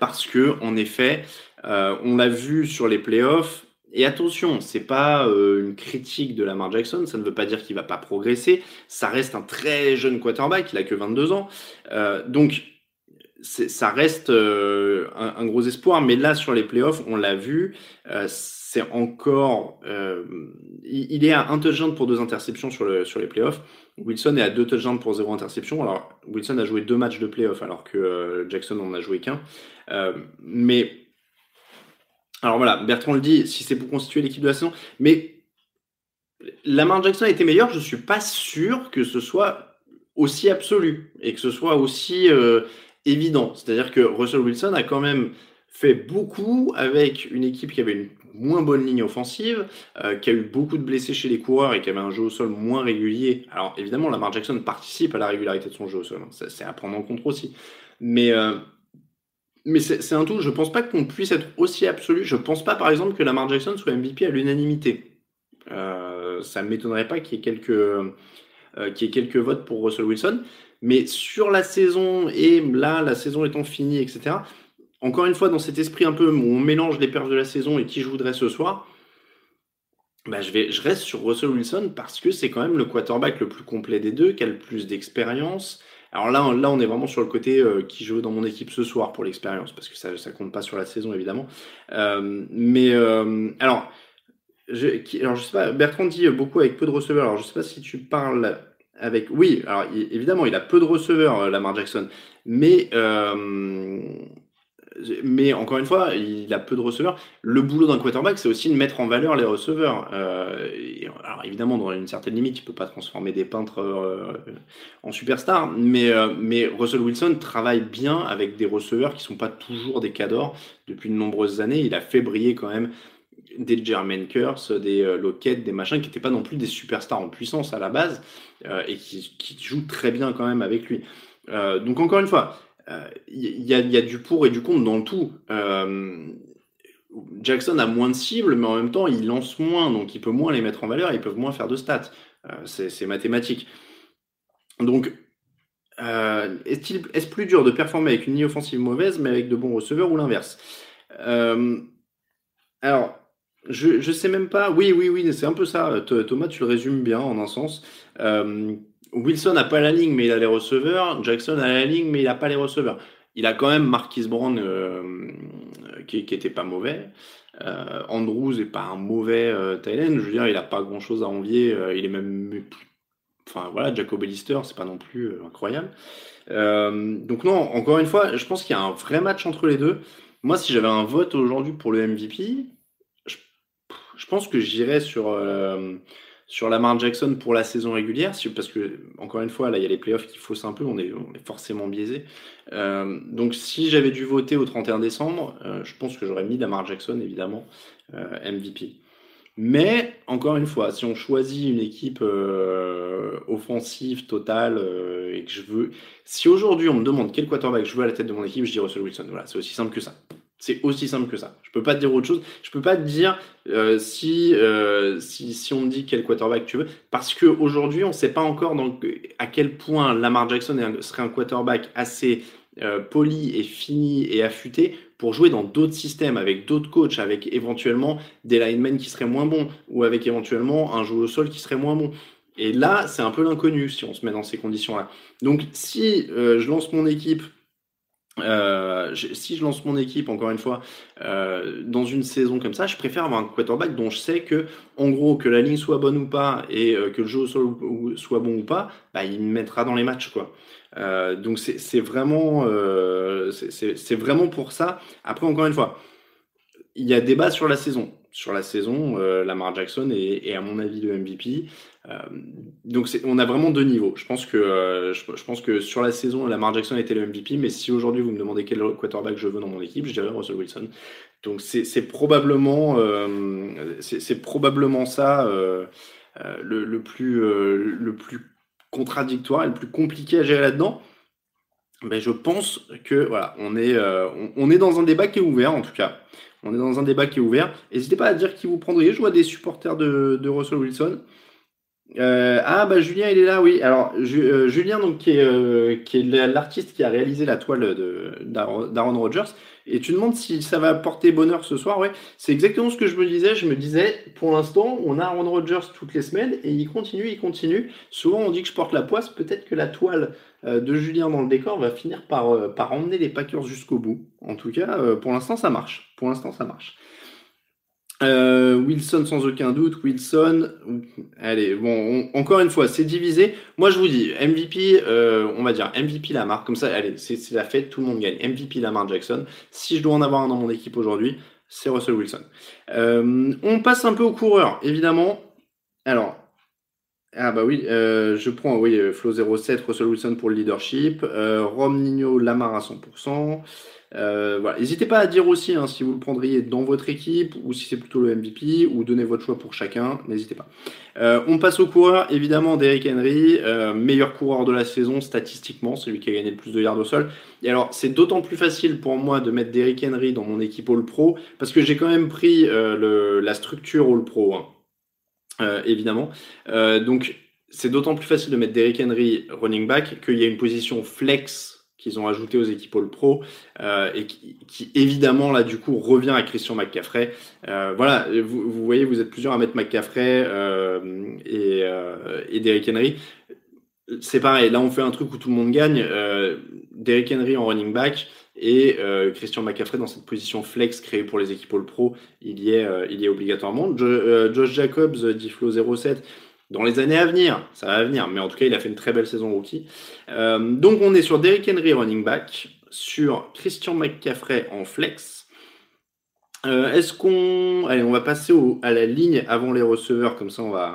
Parce que, en effet, on l'a vu sur les playoffs. Et attention, c'est pas une critique de Lamar Jackson, ça ne veut pas dire qu'il va pas progresser. Ça reste un très jeune quarterback, il a que 22 ans. donc ça reste euh, un, gros espoir, mais là sur les playoffs, on l'a vu, euh, c'est encore, euh, il, est à un touchdown pour deux interceptions sur les playoffs. Wilson est à deux touchdowns pour zéro interception. Alors Wilson a joué deux matchs de playoffs alors que Jackson en a joué qu'un. mais alors voilà, Bertrand le dit, si c'est pour constituer l'équipe de la saison, mais Lamar Jackson a été meilleur, je suis pas sûr que ce soit aussi absolu et que ce soit aussi évident. C'est-à-dire que Russell Wilson a quand même fait beaucoup avec une équipe qui avait une moins bonne ligne offensive, euh, qui a eu beaucoup de blessés chez les coureurs et qui avait un jeu au sol moins régulier. Alors évidemment, Lamar Jackson participe à la régularité de son jeu au sol. Hein. C'est à prendre en compte aussi. Mais, euh, mais c'est un tout. Je pense pas qu'on puisse être aussi absolu. Je pense pas, par exemple, que Lamar Jackson soit MVP à l'unanimité. Euh, ça ne m'étonnerait pas qu'il y qu'il y ait quelques votes pour Russell Wilson. Mais sur la saison, et là, la saison étant finie, etc., encore une fois, dans cet esprit un peu où on mélange les pertes de la saison et qui je voudrais ce soir, bah, je, vais, je reste sur Russell Wilson parce que c'est quand même le quarterback le plus complet des deux, qui a le plus d'expérience. Alors là, là, on est vraiment sur le côté euh, qui joue dans mon équipe ce soir pour l'expérience, parce que ça ne compte pas sur la saison, évidemment. Euh, mais euh, alors, je, alors, je sais pas, Bertrand dit beaucoup avec peu de receveurs. Alors, je sais pas si tu parles avec, oui, alors évidemment, il a peu de receveurs, Lamar Jackson, mais, mais encore une fois, il a peu de receveurs. Le boulot d'un quarterback, c'est aussi de mettre en valeur les receveurs. Euh, alors évidemment, dans une certaine limite, il ne peut pas transformer des peintres en superstars, mais, mais Russell Wilson travaille bien avec des receveurs qui ne sont pas toujours des cadors depuis de nombreuses années. Il a fait briller quand même des Jermaine Curse, des euh, Lockett, des machins qui n'étaient pas non plus des superstars en puissance à la base euh, et qui, jouent très bien quand même avec lui. Euh, donc encore une fois, il y, a du pour et du contre dans le tout. Jackson a moins de cibles, mais en même temps, il lance moins, donc il peut moins les mettre en valeur, ils peuvent moins faire de stats. c'est mathématique. Donc, est-ce plus dur de performer avec une ligne offensive mauvaise, mais avec de bons receveurs ou l'inverse? Alors, je, ne sais même pas. Oui, oui, oui, c'est un peu ça. Thomas, tu le résumes bien en un sens. Euh, Wilson n'a pas la ligne, mais il a les receveurs. Jackson a la ligne, mais il n'a pas les receveurs. Il a quand même Marquis Brown euh, qui, était pas mauvais. Euh, Andrews n'est pas un mauvais euh, Je veux dire, il n'a pas grand chose à envier. il est même. Enfin voilà, Jacob Lister, c'est pas non plus incroyable. donc non, encore une fois, je pense qu'il y a un vrai match entre les deux. Moi, si j'avais un vote aujourd'hui pour le MVP, je pense que j'irais sur, euh, sur Lamar Jackson pour la saison régulière, parce que, encore une fois, là, il y a les playoffs qui faussent un peu, on est, forcément biaisé. Euh, donc, si j'avais dû voter au 31 décembre, euh, je pense que j'aurais mis Lamar Jackson, évidemment, euh, MVP. Mais, encore une fois, si on choisit une équipe offensive totale et que je veux. Si aujourd'hui on me demande quel quarterback je veux à la tête de mon équipe, je dis Russell Wilson. Voilà, c'est aussi simple que ça. C'est aussi simple que ça. Je peux pas te dire autre chose. Je peux pas te dire euh, si, euh, si, si on me dit quel quarterback tu veux, parce qu'aujourd'hui on ne sait pas encore donc, à quel point Lamar Jackson serait un quarterback assez euh, poli et fini et affûté pour jouer dans d'autres systèmes, avec d'autres coachs, avec éventuellement des linemen qui seraient moins bons, ou avec éventuellement un joueur au sol qui serait moins bon. Et là, c'est un peu l'inconnu si on se met dans ces conditions-là. Donc, si je lance mon équipe euh, si je lance mon équipe, encore une fois, euh, dans une saison comme ça, je préfère avoir un quarterback dont je sais que, en gros, que la ligne soit bonne ou pas et euh, que le jeu soit bon ou pas, bah, il me mettra dans les matchs, donc c'est vraiment, c'est vraiment pour ça. Après, encore une fois, il y a débat sur la saison. Sur la saison, Lamar Jackson est, à mon avis le MVP. Euh, donc on a vraiment deux niveaux. Je pense que euh, je, pense que sur la saison, Lamar Jackson était le MVP, mais si aujourd'hui vous me demandez quel quarterback je veux dans mon équipe, je dirais Russell Wilson. Donc c'est probablement euh, probablement ça le, le, plus le plus contradictoire et le plus compliqué à gérer là-dedans. Mais je pense que voilà, on est on, est dans un débat qui est ouvert en tout cas. On est dans un débat qui est ouvert. N'hésitez pas à dire qui vous prendriez. Je vois des supporters de, Russell Wilson. Euh, ah bah Julien il est là oui alors euh, Julien donc qui est, euh, est l'artiste qui a réalisé la toile d'Aaron Rodgers et tu demandes si ça va porter bonheur ce soir ouais. C'est exactement ce que je me disais. Je me disais pour l'instant on a Aaron Rodgers toutes les semaines et il continue il continue. Souvent on dit que je porte la poisse. Peut-être que la toile de Julien dans le décor va finir par, par emmener les Packers jusqu'au bout. En tout cas pour l'instant ça marche. Pour l'instant ça marche euh, Wilson sans aucun doute, Wilson. Allez, bon, encore une fois, c'est divisé. Moi, je vous dis, MVP, euh, on va dire MVP Lamar, comme ça, c'est la fête, tout le monde gagne. MVP Lamar Jackson. Si je dois en avoir un dans mon équipe aujourd'hui, c'est Russell Wilson. Euh, on passe un peu aux coureurs, évidemment. Alors, ah bah oui, je prends oui, Flo 07, Russell Wilson pour le leadership, Rom Nino Lamar à 100%. Euh. N'hésitez pas à dire aussi hein, si vous le prendriez dans votre équipe ou si c'est plutôt le MVP ou donnez votre choix pour chacun. N'hésitez pas. Euh, on passe au coureur, évidemment, Derrick Henry, euh, meilleur coureur de la saison statistiquement, celui qui a gagné le plus de yards au sol. Et alors, c'est d'autant plus facile pour moi de mettre Derrick Henry dans mon équipe All Pro parce que j'ai quand même pris la structure All Pro, hein. évidemment. donc, c'est d'autant plus facile de mettre Derrick Henry running back qu'il y a une position flex qu'ils ont ajouté aux équipes All Pro euh, et qui, évidemment là du coup revient à Christian McCaffrey. Euh, voilà, vous, voyez, vous êtes plusieurs à mettre McCaffrey euh, et, et Derrick Henry. C'est pareil, là on fait un truc où tout le monde gagne. Derrick Henry en running back et Christian McCaffrey dans cette position flex créée pour les équipes All Pro, il y est, il y est obligatoirement. Josh Jacobs, Diflo 07 dans les années à venir, ça va venir, mais en tout cas, il a fait une très belle saison rookie. Euh, donc, on est sur Derrick Henry running back, sur Christian McCaffrey en flex. Euh, est-ce qu'on. Allez, on va passer à la ligne avant les receveurs, comme ça on va.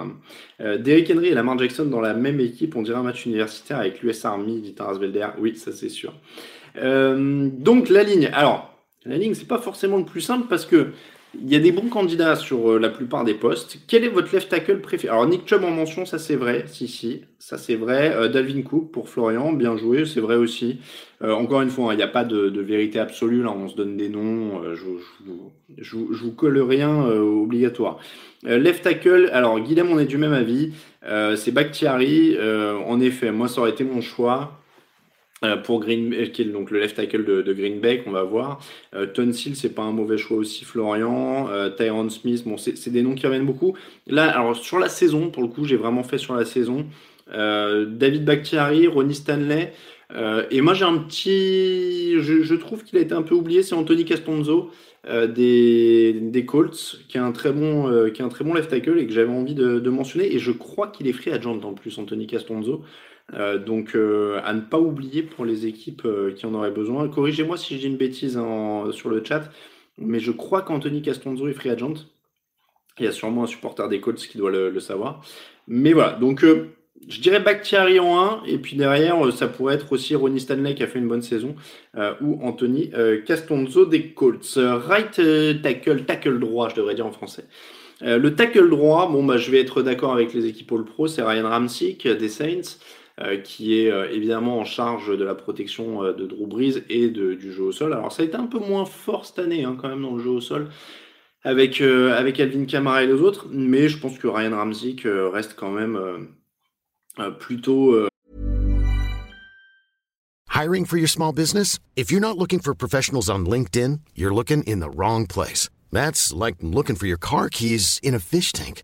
Euh, Derrick Henry et Lamar Jackson dans la même équipe, on dirait un match universitaire avec l'US Army, dit Belder. Oui, ça c'est sûr. donc la ligne. Alors, la ligne, c'est pas forcément le plus simple parce que il y a des bons candidats sur euh, la plupart des postes. Quel est votre left tackle préféré Alors Nick Chubb en mention, ça c'est vrai, si si, ça c'est vrai. Euh, Dalvin Cook pour Florian, bien joué, c'est vrai aussi. Euh, encore une fois, hein, il n'y a pas de, vérité absolue, là on se donne des noms, je, vous colle rien obligatoire. left tackle, alors Guilhem on est du même avis, c'est Bakhtiari, en effet, moi ça aurait été mon choix. Euh, pour Green, euh, qui donc le left tackle de, de Green Bay, on va voir. Euh, Tunsil, c'est pas un mauvais choix aussi. Florian, euh, Tyron Smith, bon, c'est des noms qui reviennent beaucoup. Là, alors sur la saison, pour le coup, j'ai vraiment fait sur la saison. Euh, David Bakhtiari, Ronnie Stanley. et moi, j'ai un petit. Je, trouve qu'il a été un peu oublié, c'est Anthony Castonzo. des, des Colts, qui est un très bon, qui un très bon left tackle et que j'avais envie de, de, mentionner. Et je crois qu'il est free agent en plus, Anthony Castonzo. Euh, donc euh, à ne pas oublier pour les équipes euh, qui en auraient besoin. Corrigez-moi si je dis une bêtise sur le chat, mais je crois qu'Anthony Castonzo est free agent. Il y a sûrement un supporter des Colts qui doit le, savoir. Mais voilà, donc je dirais Bakhtiari en 1, et puis derrière, ça pourrait être aussi Ronnie Stanley qui a fait une bonne saison, ou Anthony Castonzo des Colts. right tackle, tackle droit, je devrais dire en français. le tackle droit, bon, bah, je vais être d'accord avec les équipes All Pro, c'est Ryan Ramsick des Saints. Euh, qui est euh, évidemment en charge de la protection euh, de Drew Brees et du jeu au sol. Alors ça a été un peu moins fort cette année hein, quand même dans le jeu au sol avec, avec Alvin Kamara et les autres, mais je pense que Ryan Ramsey reste quand même plutôt... Hiring for your small business? If you're not looking for professionals on LinkedIn, you're looking in the wrong place. That's like looking for your car keys in a fish tank.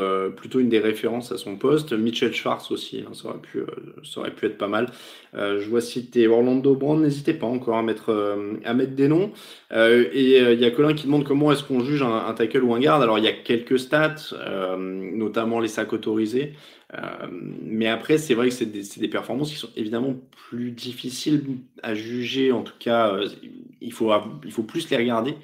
Euh, plutôt une des références à son poste. Mitchell Schwartz aussi, hein, ça, aurait pu, euh, ça aurait pu être pas mal. Euh, je vois citer Orlando Brown, n'hésitez pas encore à mettre, à mettre des noms. et il y a Colin qui demande comment est-ce qu'on juge un, tackle ou un garde. Alors il y a quelques stats, notamment les sacs autorisés. mais après, c'est vrai que c'est des, des, performances qui sont évidemment plus difficiles à juger. En tout cas, il, faut, il faut plus les regarder.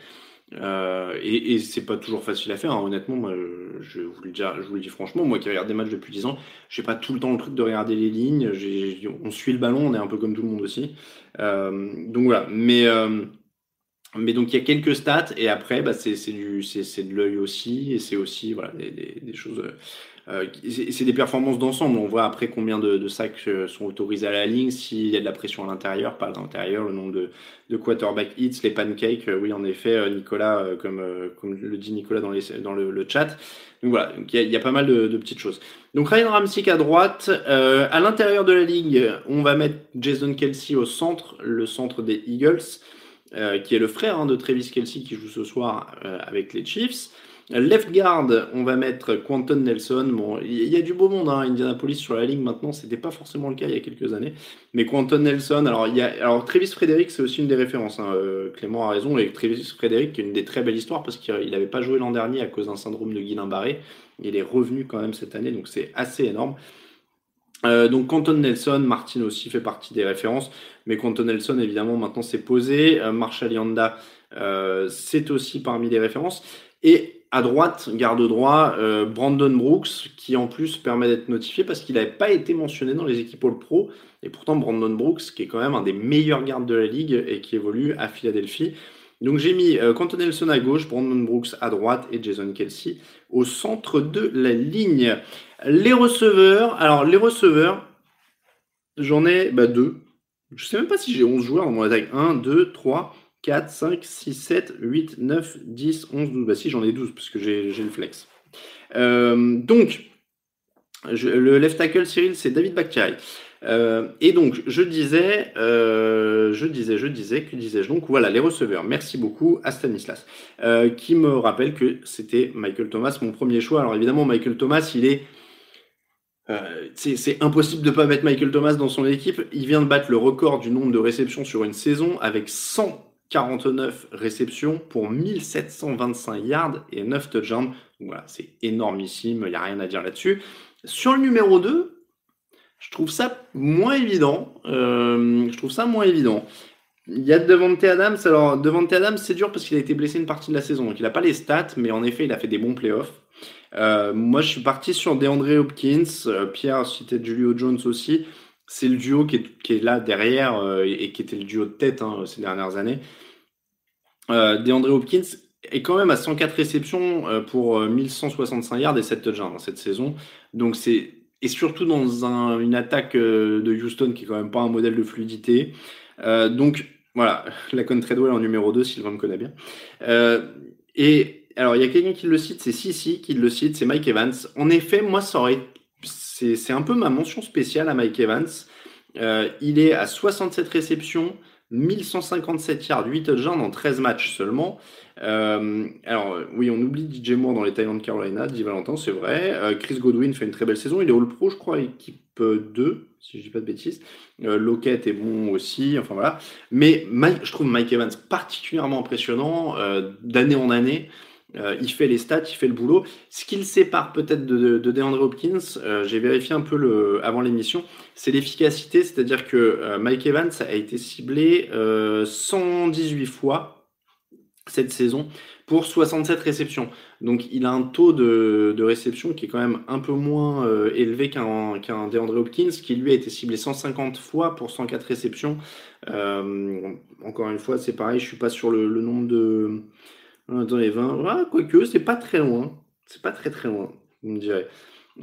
Euh, et, et c'est pas toujours facile à faire, hein. honnêtement. Moi, je, vous le dis, franchement, moi qui regarde des matchs depuis 10 ans, j'ai pas tout le temps le truc de regarder les lignes. on suit le ballon, on est un peu comme tout le monde aussi. Euh, donc voilà. Mais, euh, mais donc il y a quelques stats, et après, bah, c'est de l'œil aussi, et c'est aussi voilà, des, des choses euh, c'est des performances d'ensemble. On voit après combien de, sacs euh, sont autorisés à la ligne, s'il y a de la pression à l'intérieur, pas à l'intérieur, le nombre de, de, quarterback hits, les pancakes. Euh, oui, en effet, Nicolas, comme, le dit Nicolas dans, le, chat. Donc voilà, il y, a pas mal de, petites choses. Donc Ryan Ramsick à droite. à l'intérieur de la ligue, on va mettre Jason Kelsey au centre, le centre des Eagles, qui est le frère hein, de Travis Kelsey qui joue ce soir avec les Chiefs. Left guard, on va mettre Quentin Nelson. Bon, il y a du beau monde, hein, Indianapolis sur la ligne maintenant, c'était pas forcément le cas il y a quelques années. Mais Quentin Nelson, alors, il y a, alors Travis Frederick, c'est aussi une des références. Hein, euh, Clément a raison, et Travis Frederick, qui est une des très belles histoires parce qu'il n'avait pas joué l'an dernier à cause d'un syndrome de Guillain-Barré. Il est revenu quand même cette année, donc c'est assez énorme. Euh, donc Quentin Nelson, Martin aussi fait partie des références, mais Quentin Nelson évidemment maintenant c'est posé, euh, Marshall Yanda c'est aussi parmi les références, et à droite, garde droit, euh, Brandon Brooks, qui en plus permet d'être notifié parce qu'il n'avait pas été mentionné dans les équipes All Pro. Et pourtant, Brandon Brooks, qui est quand même un des meilleurs gardes de la ligue et qui évolue à Philadelphie. Donc j'ai mis euh, Quentin Nelson à gauche, Brandon Brooks à droite et Jason Kelsey au centre de la ligne. Les receveurs, alors les receveurs, j'en ai bah, deux. Je sais même pas si j'ai 11 joueurs dans mon attaque. 1, 2, 3, 4, 5, 6, 7, 8, 9, 10, 11, 12. Bah si, j'en ai 12 parce que j'ai le flex. Euh, donc, le left tackle Cyril, c'est David Bakhtiari. Euh, et donc, je disais, euh, je disais, je disais, que disais-je donc Voilà, les receveurs. Merci beaucoup à Stanislas, qui me rappelle que c'était Michael Thomas, mon premier choix. Alors évidemment, Michael Thomas, il est c'est impossible de ne pas mettre Michael Thomas dans son équipe. Il vient de battre le record du nombre de réceptions sur une saison avec 100 49 réceptions pour 1725 yards et 9 touchdowns. Voilà, c'est énormissime, il n'y a rien à dire là-dessus. Sur le numéro 2, je trouve ça moins évident. Euh, je trouve ça moins évident. Il y a Devante Adams. Alors, Devante Adams, c'est dur parce qu'il a été blessé une partie de la saison. Donc, il n'a pas les stats, mais en effet, il a fait des bons playoffs. Euh, moi, je suis parti sur DeAndre Hopkins. Euh, Pierre citait Julio Jones aussi c'est le duo qui est, là derrière euh, et qui était le duo de tête hein, ces dernières années. Euh, DeAndre Hopkins est quand même à 104 réceptions euh, pour 1165 yards et 7 touchdowns cette saison. Donc c'est et surtout dans une attaque de Houston qui est quand même pas un modèle de fluidité. donc voilà, la Treadwell en numéro 2, Sylvain me connaît bien. et alors il y a quelqu'un qui le cite, c'est Sissi qui le cite, c'est Mike Evans. En effet, moi ça aurait c'est un peu ma mention spéciale à Mike Evans. Euh, il est à 67 réceptions, 1157 yards, 8 touchdowns en 13 matchs seulement. alors, oui, on oublie DJ Moore dans les de Carolina, dit Valentin, c'est vrai. Chris Godwin fait une très belle saison. Il est All-Pro, je crois, équipe 2, si je dis pas de bêtises. Lockett est bon aussi, enfin voilà. Mais je trouve Mike Evans particulièrement impressionnant d'année en année. Euh, il fait les stats, il fait le boulot. Ce qui le sépare peut-être de, de, DeAndre Hopkins, euh, j'ai vérifié un peu avant l'émission, c'est l'efficacité, c'est-à-dire que euh, Mike Evans a été ciblé 118 fois cette saison pour 67 réceptions. Donc il a un taux de, réception qui est quand même un peu moins élevé qu'un DeAndre Hopkins, qui lui a été ciblé 150 fois pour 104 réceptions. encore une fois, c'est pareil, je suis pas sur le nombre de dans les 20. Ah, quoique, c'est pas très loin. C'est pas très très loin, vous me direz.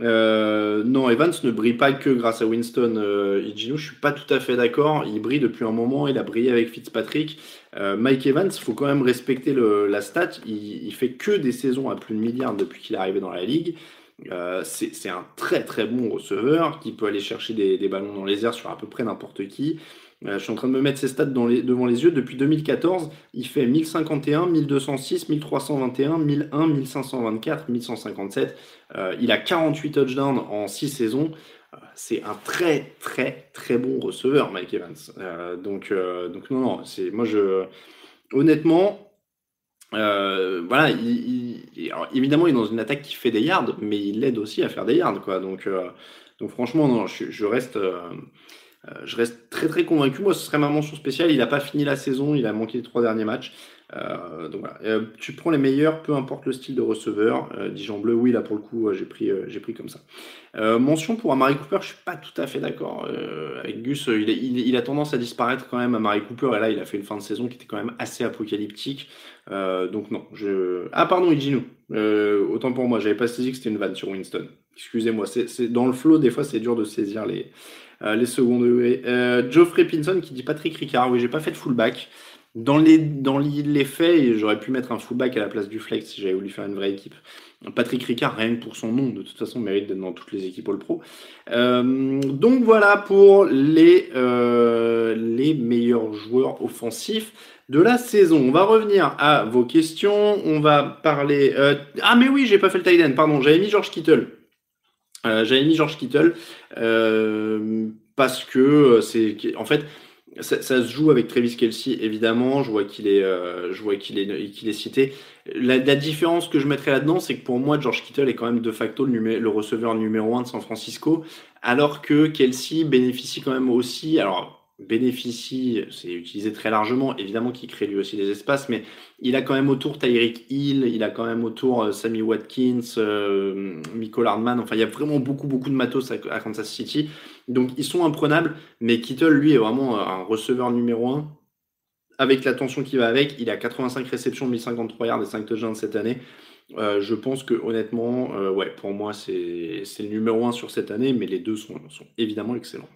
Euh, non, Evans ne brille pas que grâce à Winston euh, Je suis pas tout à fait d'accord. Il brille depuis un moment. Il a brillé avec Fitzpatrick. Euh, Mike Evans, faut quand même respecter la stat. Il, fait que des saisons à plus de milliards depuis qu'il est arrivé dans la ligue. Euh, c'est un très très bon receveur qui peut aller chercher des, ballons dans les airs sur à peu près n'importe qui. Euh, je suis en train de me mettre ses stats devant les yeux. Depuis 2014, il fait 1051, 1206, 1321, 1001, 1524, 1157. il a 48 touchdowns en 6 saisons. Euh, c'est un très très très bon receveur, Mike Evans. Euh, donc, non, non, c'est moi je honnêtement, voilà, évidemment, il est dans une attaque qui fait des yards, mais il l'aide aussi à faire des yards. Donc, franchement, non, je reste, euh, je reste très très convaincu. Moi, ce serait ma mention spéciale. Il n'a pas fini la saison, il a manqué les trois derniers matchs. Euh, donc voilà. Euh, tu prends les meilleurs, peu importe le style de receveur. Dijon bleu, oui, là pour le coup, j'ai pris, j'ai pris comme ça. mention pour Amari Cooper, je suis pas tout à fait d'accord avec Gus. Il, a tendance à disparaître quand même, Amari Cooper. Et là, il a fait une fin de saison qui était quand même assez apocalyptique. donc non. Je... Ah pardon, Ijinu. autant pour moi, j'avais pas saisi que c'était une vanne sur Winston. Excusez-moi. C'est dans le flow, des fois, c'est dur de saisir les euh, les secondes euh, Geoffrey Pinson qui dit Patrick Ricard. Oui, j'ai pas fait de fullback. Dans les, dans les faits, j'aurais pu mettre un fullback à la place du flex si j'avais voulu faire une vraie équipe. Patrick Ricard, rien que pour son nom, de toute façon, mérite d'être dans toutes les équipes All Pro. Euh, donc voilà pour les, les meilleurs joueurs offensifs de la saison. On va revenir à vos questions. On va parler. Ah, mais oui, j'ai pas fait le tight pardon, j'avais mis George Kittle. Euh, j'avais mis George Kittle euh, parce que euh, c'est en fait ça, se joue avec Travis Kelsey évidemment. Je vois qu'il est, je vois qu'il est, qu'il est cité. La, différence que je mettrais là-dedans, c'est que pour moi, George Kittle est quand même de facto le, le receveur numéro un de San Francisco, alors que Kelsey bénéficie quand même aussi. Alors bénéficie, c'est utilisé très largement, évidemment qu'il crée lui aussi des espaces, mais il a quand même autour Tyreek Hill, il a quand même autour euh, Sammy Watkins, euh, Michael Hardman, enfin il y a vraiment beaucoup beaucoup de matos à, Kansas City, donc ils sont imprenables, mais Kittle lui est vraiment un receveur numéro 1, avec l'attention qui va avec, il a 85 réceptions, 1053 yards et 5 touchdowns cette année, euh, je pense que honnêtement, pour moi c'est le numéro 1 sur cette année, mais les deux sont évidemment excellents.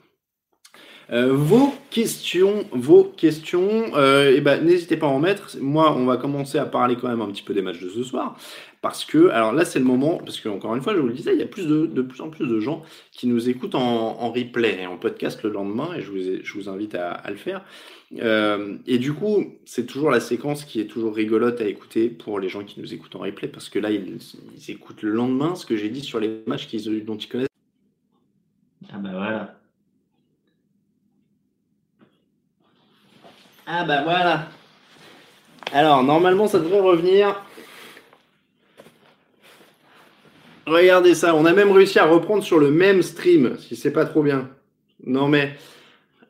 Euh, vos questions, vos questions, euh, et ben, n'hésitez pas à en mettre. Moi, on va commencer à parler quand même un petit peu des matchs de ce soir. Parce que, alors là, c'est le moment, parce que encore une fois, je vous le disais, il y a plus de, de plus en plus de gens qui nous écoutent en, replay et en podcast le lendemain, et je vous, je vous invite à, le faire. Euh, et du coup, c'est toujours la séquence qui est toujours rigolote à écouter pour les gens qui nous écoutent en replay, parce que là, ils, ils écoutent le lendemain ce que j'ai dit sur les matchs qu'ils, dont ils connaissent. Ah bah voilà. Ah bah voilà. Alors, normalement, ça devrait revenir. Regardez ça, on a même réussi à reprendre sur le même stream, si c'est pas trop bien. Non mais,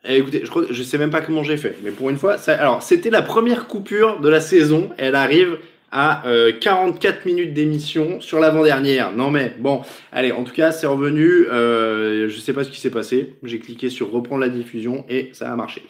eh, écoutez, je, je sais même pas comment j'ai fait, mais pour une fois, alors c'était la première coupure de la saison, elle arrive à 44 euh, minutes d'émission sur l'avant-dernière. Non mais bon, allez, en tout cas, c'est revenu. Euh, je sais pas ce qui s'est passé. J'ai cliqué sur reprendre la diffusion et ça a marché.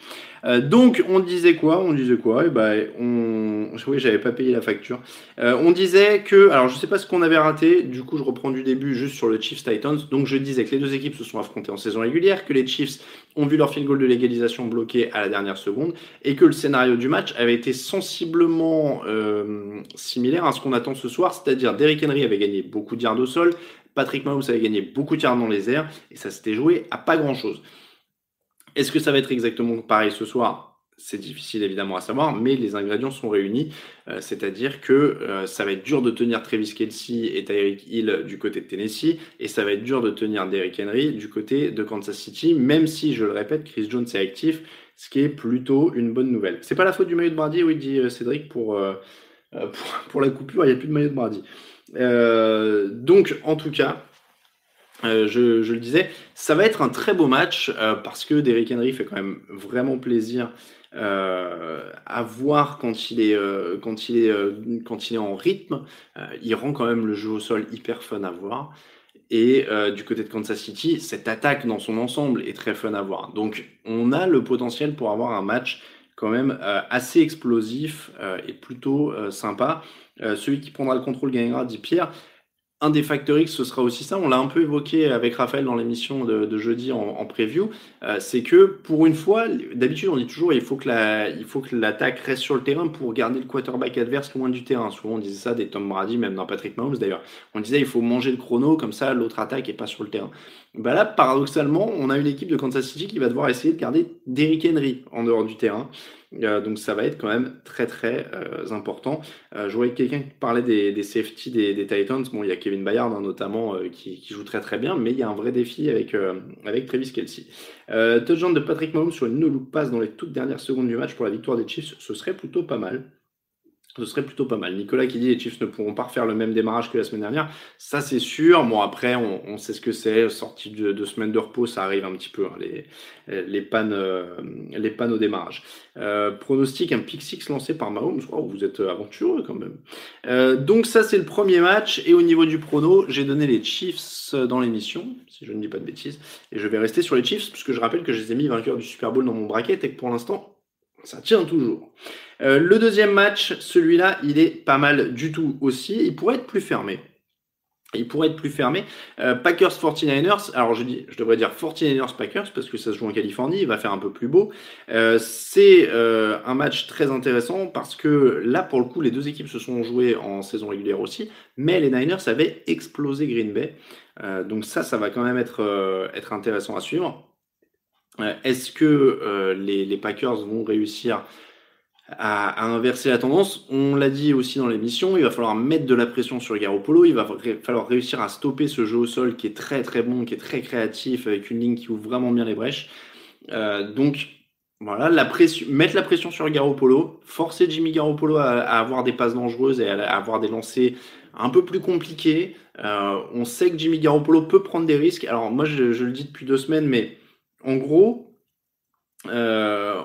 Euh, donc, on disait quoi On disait quoi? Eh ben, on... Oui, j'avais pas payé la facture. Euh, on disait que... Alors, je sais pas ce qu'on avait raté. Du coup, je reprends du début juste sur le Chiefs Titans. Donc, je disais que les deux équipes se sont affrontées en saison régulière, que les Chiefs ont vu leur field goal de légalisation bloqué à la dernière seconde et que le scénario du match avait été sensiblement euh, similaire à ce qu'on attend ce soir, c'est-à-dire Derrick Henry avait gagné beaucoup de yards au sol, Patrick Mahomes avait gagné beaucoup de yards dans les airs et ça s'était joué à pas grand-chose. Est-ce que ça va être exactement pareil ce soir? C'est difficile évidemment à savoir, mais les ingrédients sont réunis. Euh, c'est-à-dire que euh, ça va être dur de tenir Travis Kelsey et Tyreek Hill du côté de Tennessee, et ça va être dur de tenir Derrick Henry du côté de Kansas City, même si, je le répète, Chris Jones est actif, ce qui est plutôt une bonne nouvelle. C'est pas la faute du maillot de Brady, oui, dit euh, Cédric, pour, pour, la coupure, il n'y a plus de maillot de Brady. donc, en tout cas, je, je, le disais, ça va être un très beau match parce que Derrick Henry fait quand même vraiment plaisir euh, à voir quand il est, euh, quand, il est, euh, quand il est en rythme. il rend quand même le jeu au sol hyper fun à voir. Et du côté de Kansas City, cette attaque dans son ensemble est très fun à voir. Donc on a le potentiel pour avoir un match quand même assez explosif et plutôt sympa. celui qui prendra le contrôle gagnera, dit Pierre un des facteurs X, ce sera aussi ça. On l'a un peu évoqué avec Raphaël dans l'émission de, jeudi en, preview. Euh, c'est que pour une fois, d'habitude on dit toujours il faut que la, il faut que l'attaque reste sur le terrain pour garder le quarterback adverse loin du terrain. Souvent on disait ça des Tom Brady, même dans Patrick Mahomes d'ailleurs. On disait il faut manger le chrono comme ça l'autre attaque est pas sur le terrain. Bah là, paradoxalement, on a une équipe de Kansas City qui va devoir essayer de garder Derrick Henry en dehors du terrain. Euh, donc ça va être quand même très très euh, important. Euh, je voyais quelqu'un qui parlait des, des safety des, Titans. Bon, il y a Kevin Bayard hein, notamment qui, qui, joue très très bien, mais il y a un vrai défi avec, avec Travis Kelsey. touchdown de Patrick Mahomes sur une no-look pass dans les toutes dernières secondes du match pour la victoire des Chiefs, ce serait plutôt pas mal ce serait plutôt pas mal. Nicolas qui dit les Chiefs ne pourront pas refaire le même démarrage que la semaine dernière, ça c'est sûr. Bon après on, sait ce que c'est, sortie de, semaine de repos, ça arrive un petit peu hein, les, les pannes euh, démarrage. Euh, pronostic un pick six lancé par Mahomes, oh, vous êtes aventureux quand même. Euh, donc ça c'est le premier match et au niveau du prono, j'ai donné les Chiefs dans l'émission, si je ne dis pas de bêtises, et je vais rester sur les Chiefs puisque je rappelle que je les ai mis vainqueurs du Super Bowl dans mon bracket et que pour l'instant ça tient toujours. Euh, le deuxième match, celui-là, il est pas mal du tout aussi. Il pourrait être plus fermé. Il pourrait être plus fermé. Euh, Packers 49ers, alors je dis, je devrais dire 49ers Packers parce que ça se joue en Californie, il va faire un peu plus beau. Euh, c'est un match très intéressant parce que là, pour le coup, les deux équipes se sont jouées en saison régulière aussi, mais les Niners avaient explosé Green Bay. donc ça, ça va quand même être, être intéressant à suivre. Est-ce que les, les, Packers vont réussir à, inverser la tendance? On l'a dit aussi dans l'émission, il va falloir mettre de la pression sur Garoppolo, il va falloir réussir à stopper ce jeu au sol qui est très très bon, qui est très créatif, avec une ligne qui ouvre vraiment bien les brèches. Euh, donc voilà, la pression, mettre la pression sur Garoppolo, forcer Jimmy Garoppolo à, avoir des passes dangereuses et à, avoir des lancers un peu plus compliqués. Euh, on sait que Jimmy Garoppolo peut prendre des risques. Alors moi je, le dis depuis deux semaines, mais en gros, euh,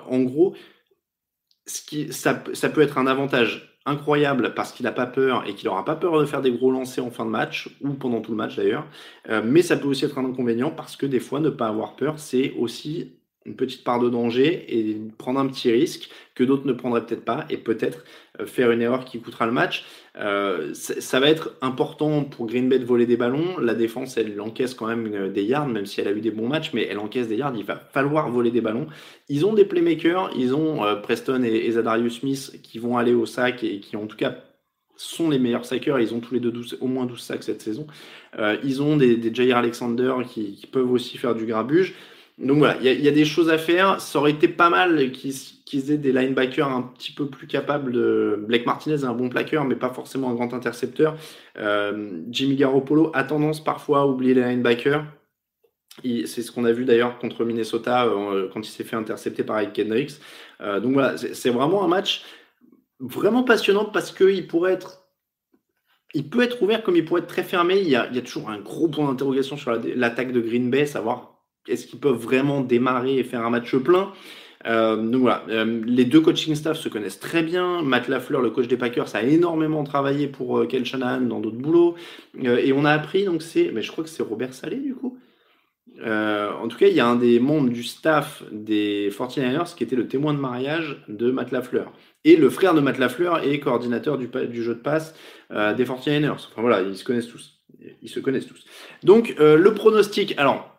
ça, peut être un avantage incroyable parce qu'il n'a pas peur et qu'il n'aura pas peur de faire des gros lancers en fin de match ou pendant tout le match d'ailleurs. Euh, mais ça peut aussi être un inconvénient parce que des fois, ne pas avoir peur, c'est aussi une petite part de danger et prendre un petit risque que d'autres ne prendraient peut-être pas et peut-être faire une erreur qui coûtera le match. Euh, ça va être important pour Green Bay de voler des ballons. La défense, elle encaisse quand même des yards, même si elle a eu des bons matchs, mais elle encaisse des yards. Il va falloir voler des ballons. Ils ont des playmakers, ils ont euh, Preston et, Zadarius Smith qui vont aller au sac et qui en tout cas sont les meilleurs sackers. Ils ont tous les deux au moins 12 sacs cette saison. ils ont des, des Jair Alexander qui, peuvent aussi faire du grabuge. Donc voilà, il y, a des choses à faire. Ça aurait été pas mal qu'ils aient des linebackers un petit peu plus capables de. Blake Martinez est un bon plaqueur, mais pas forcément un grand intercepteur. Euh, Jimmy Garoppolo a tendance parfois à oublier les linebackers. C'est ce qu'on a vu d'ailleurs contre Minnesota euh, quand il s'est fait intercepter par Ike Kendricks. Euh, donc voilà, c'est vraiment un match vraiment passionnant parce qu'il pourrait être il peut être ouvert comme il pourrait être très fermé. Il y a, il y a toujours un gros point d'interrogation sur l'attaque de Green Bay, savoir est-ce qu'ils peuvent vraiment démarrer et faire un match plein? Euh, donc voilà, euh, les deux coaching staff se connaissent très bien. Matt Lafleur, le coach des Packers, a énormément travaillé pour euh, Kel Shanahan dans d'autres boulots. et on a appris, donc c'est, mais je crois que c'est Robert Salé du coup. en tout cas, il y a un des membres du staff des 49ers qui était le témoin de mariage de Matt Lafleur. Et le frère de Matt Lafleur est coordinateur du, du jeu de passe des 49ers. Enfin voilà, ils se connaissent tous. Ils se connaissent tous. Donc le pronostic, alors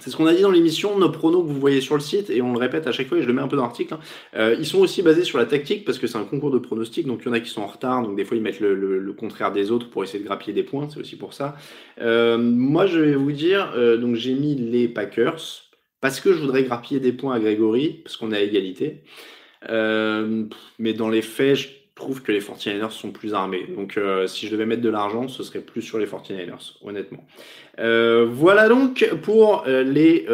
c'est ce qu'on a dit dans l'émission, nos pronos que vous voyez sur le site, et on le répète à chaque fois, et je le mets un peu dans l'article, hein, euh, ils sont aussi basés sur la tactique, parce que c'est un concours de pronostics, donc il y en a qui sont en retard, donc des fois ils mettent le, contraire des autres pour essayer de grappiller des points, c'est aussi pour ça. Euh, moi je vais vous dire, euh, donc j'ai mis les Packers, parce que je voudrais grappiller des points à Grégory, parce qu'on est à égalité. Mais dans les faits, je trouve que les 49ers sont plus armés. Donc euh, si je devais mettre de l'argent, ce serait plus sur les 49ers, honnêtement. Euh, voilà donc pour euh, les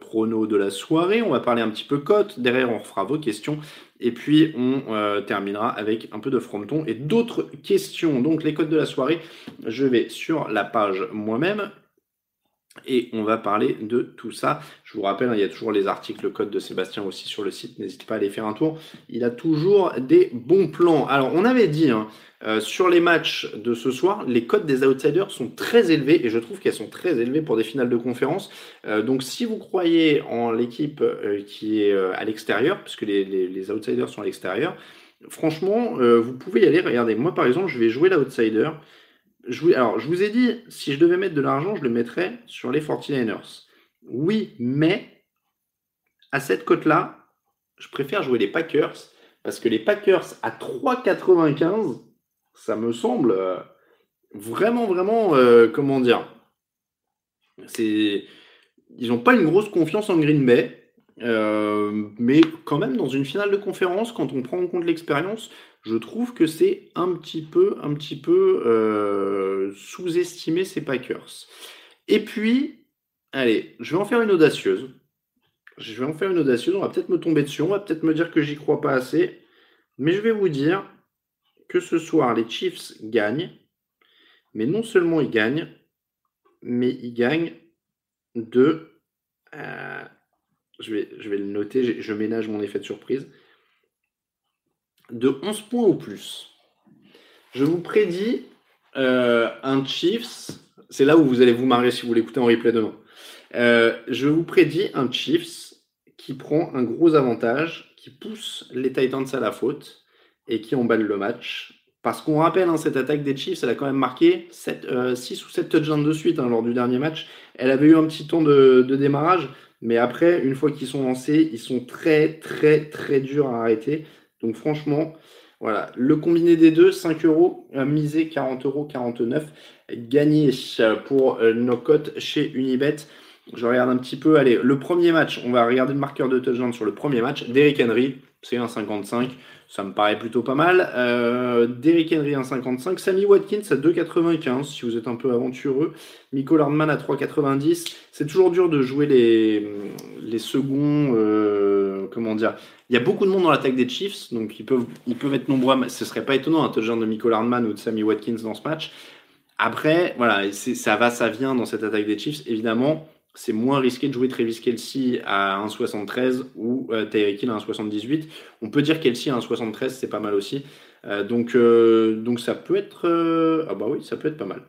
pronos de la soirée. On va parler un petit peu cote. Derrière, on refera vos questions. Et puis, on terminera avec un peu de fronton et d'autres questions. Donc, les codes de la soirée, je vais sur la page moi-même. Et on va parler de tout ça. Je vous rappelle, hein, il y a toujours les articles code de Sébastien aussi sur le site. N'hésitez pas à aller faire un tour. Il a toujours des bons plans. Alors, on avait dit hein, euh, sur les matchs de ce soir, les codes des outsiders sont très élevés et je trouve qu'elles sont très élevées pour des finales de conférence. Euh, donc, si vous croyez en l'équipe euh, qui est à l'extérieur, puisque les, les, outsiders sont à l'extérieur, franchement, vous pouvez y aller. Regardez, moi par exemple, je vais jouer l'outsider. Je vous, alors, je vous ai dit, si je devais mettre de l'argent, je le mettrais sur les 49ers. Oui, mais à cette cote-là, je préfère jouer les Packers parce que les Packers à 3,95, ça me semble euh, vraiment, vraiment, euh, comment dire, c'est, ils n'ont pas une grosse confiance en Green Bay, euh, mais quand même dans une finale de conférence, quand on prend en compte l'expérience, je trouve que c'est un petit peu, un petit peu euh, sous-estimé ces Packers. Et puis, allez, je vais en faire une audacieuse. Je vais en faire une audacieuse. On va peut-être me tomber dessus. On va peut-être me dire que j'y crois pas assez. Mais je vais vous dire que ce soir, les Chiefs gagnent. Mais non seulement ils gagnent, mais ils gagnent de. euh, je, vais, le noter. Je, ménage mon effet de surprise de 11 points ou plus. Je vous prédis euh, un Chiefs. C'est là où vous allez vous marrer si vous l'écoutez en replay demain. Euh, je vous prédis un Chiefs qui prend un gros avantage, qui pousse les Titans à la faute et qui emballe le match. Parce qu'on rappelle, hein, cette attaque des Chiefs, elle a quand même marqué 7, 6 ou 7 touchdowns de suite hein, lors du dernier match. Elle avait eu un petit temps de démarrage, mais après, une fois qu'ils sont lancés, ils sont très, très, très durs à arrêter. Donc franchement, voilà, le combiné des deux, 5 euros, misé 40 euros, 49, gagné pour euh, nos cotes chez Unibet. Je regarde un petit peu, allez, le premier match, on va regarder le marqueur de touchdown sur le premier match. Derrick Henry, c'est 1,55, ça me paraît plutôt pas mal. Euh, Derrick Henry 1,55, Sammy Watkins à 2,95 si vous êtes un peu aventureux. Michael Hardman à 3,90. C'est toujours dur de jouer les, les seconds, euh, comment dire. Il y a beaucoup de monde dans l'attaque des Chiefs, donc ils peuvent, ils peuvent être nombreux. à- Ce serait pas étonnant un touchdown de Michael Hardman ou de Sammy Watkins dans ce match. Après, voilà, ça va, ça vient dans cette attaque des Chiefs. Évidemment, c'est moins risqué de jouer Travis Kelsey à 1,73 ou euh, Hill à 1,78. On peut dire Kelsey à 1,73, c'est pas mal aussi. Euh, donc, euh, donc ça peut être. euh, Ah bah oui, ça peut être pas mal.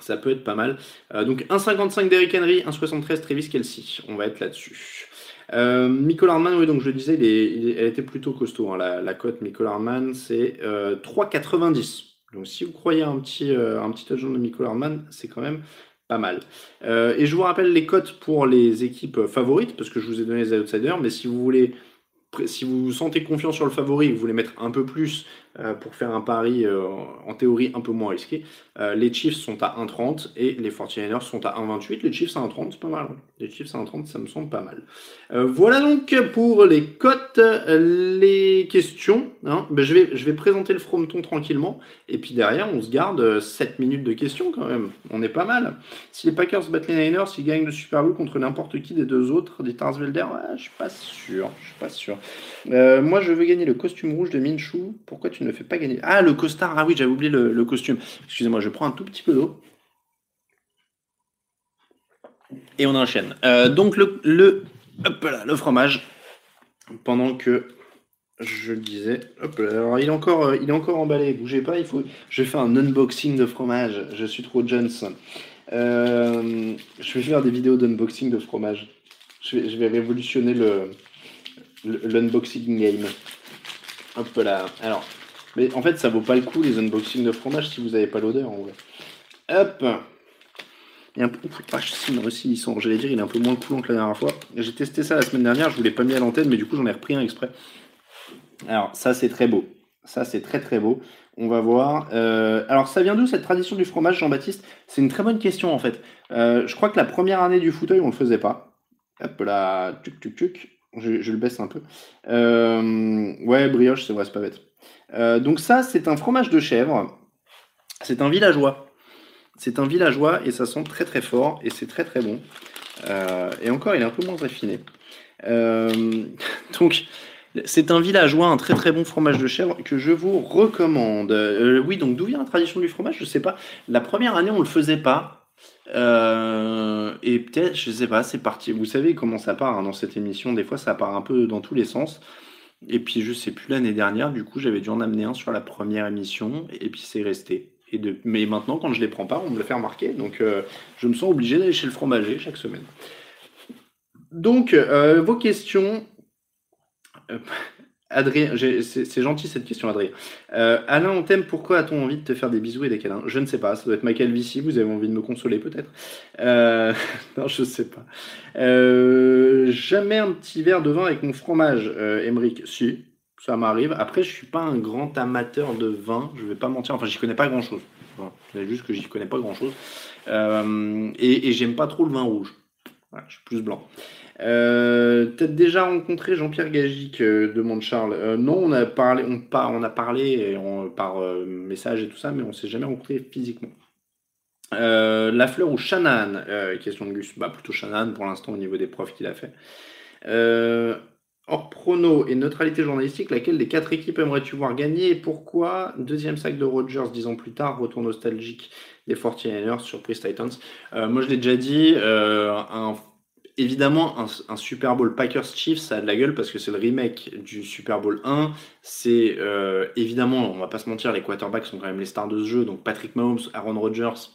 Ça peut être pas mal. Donc 1,55 Derrick Henry, 1,73 Travis Kelsey. On va être là-dessus. Euh, Michael oui, donc je le disais, elle était plutôt costaud. hein, la, la cote Michael Hardman, c'est euh, 3,90. Donc si vous croyez un petit, un petit touchdown de Michael Hardman, c'est quand même mal. Euh, et je vous rappelle les cotes pour les équipes favorites, parce que je vous ai donné les outsiders, mais si vous voulez, si vous sentez confiant sur le favori vous voulez mettre un peu plus pour faire un pari euh, en théorie un peu moins risqué, euh, les Chiefs sont à 1,30 et les 49ers sont à 1,28. Les Chiefs à 1,30, c'est pas mal. hein. Les Chiefs à 1,30, ça me semble pas mal. Euh, voilà donc pour les cotes, euh, les questions. hein. Ben, je, vais, je vais présenter le frometon tranquillement. Et puis derrière, on se garde euh, 7 minutes de questions quand même. On est pas mal. Si les Packers battent les Niners, ils gagnent le Super Bowl contre n'importe qui des deux autres, des Tarsvelder, je suis pas sûr. Je suis pas sûr. Euh, moi, je veux gagner le costume rouge de Minshew. Pourquoi tu ne le fais pas gagner Ah, le costard. Ah oui, j'avais oublié le, costume. Excusez-moi, je prends un tout petit peu d'eau. Et on enchaîne. Euh, donc, le, le, hop là, le fromage. Pendant que je le disais. Alors, il est, encore, euh, il est encore emballé. Bougez pas, il faut. Je fais un unboxing de fromage. Je suis trop Jones. Euh, je vais faire des vidéos d'unboxing de fromage. Je vais, je vais révolutionner le- l'unboxing game. Hop là. Alors, mais en fait, ça vaut pas le coup les unboxings de fromage si vous n'avez pas l'odeur en vrai. Hop. A un peu... Vache, si, moi aussi, ils sont, j'allais dire, il est un peu moins coulant que la dernière fois. J'ai testé ça la semaine dernière, je vous l'ai pas mis à l'antenne, mais du coup, j'en ai repris un exprès. Alors, ça, c'est très beau. Ça, c'est très très beau. On va voir. Euh, alors, ça vient d'où cette tradition du fromage, Jean-Baptiste? C'est une très bonne question en fait. Euh, je crois que la première année du fauteuil, on le faisait pas. Hop là, tuc tuc tuc. Je, je le baisse un peu. Euh, ouais, brioche, c'est vrai, c'est pas bête. Euh, donc ça, c'est un fromage de chèvre. C'est un villageois. C'est un villageois et ça sent très très fort et c'est très très bon. Euh, et encore, il est un peu moins raffiné. Euh, donc, c'est un villageois, un très très bon fromage de chèvre que je vous recommande. Oui, donc d'où vient la tradition du fromage Je sais pas. La première année, on le faisait pas. Et peut-être, je sais pas, c'est parti. Vous savez comment ça part hein, dans cette émission. Des fois, ça part un peu dans tous les sens. Et puis, je sais plus l'année dernière, du coup, j'avais dû en amener un sur la première émission. Et puis, c'est resté. Et de... Mais maintenant, quand je les prends pas, on me le fait remarquer. Donc, euh, je me sens obligé d'aller chez le fromager chaque semaine. Donc, euh, vos questions. Euh, Adrien, c'est gentil cette question, Adrien. Euh, Alain, on t'aime, pourquoi a-t-on envie de te faire des bisous et des câlins? Je ne sais pas, ça doit être ma calvitie, vous avez envie de me consoler peut-être? Euh, Non, je sais pas. Euh, jamais un petit verre de vin avec mon fromage, Emeric Si, ça m'arrive. Après, je suis pas un grand amateur de vin, je vais pas mentir, enfin, j'y connais pas grand-chose. C'est juste que j'y connais pas grand-chose. Et j'aime pas trop le vin rouge. Je suis plus blanc. Euh, T'as déjà rencontré Jean-Pierre Gagic, demande Charles. Euh, non, on a parlé, on, par, a parlé par euh, message et tout ça, mais on s'est jamais rencontré physiquement. La fleur ou Shannon Question de Gus. Bah, plutôt Shannon pour l'instant au niveau des profs qu'il a fait. Hors prono et neutralité journalistique, laquelle des quatre équipes aimerais-tu voir gagner pourquoi? Deuxième sac de Rodgers dix ans plus tard, retour nostalgique des 49ers, surprise Titans. Moi je l'ai déjà dit, évidemment, un, Super Bowl Packers Chiefs, ça a de la gueule parce que c'est le remake du Super Bowl 1. C'est euh, évidemment, on va pas se mentir, les quarterbacks sont quand même les stars de ce jeu. Donc Patrick Mahomes, Aaron Rodgers,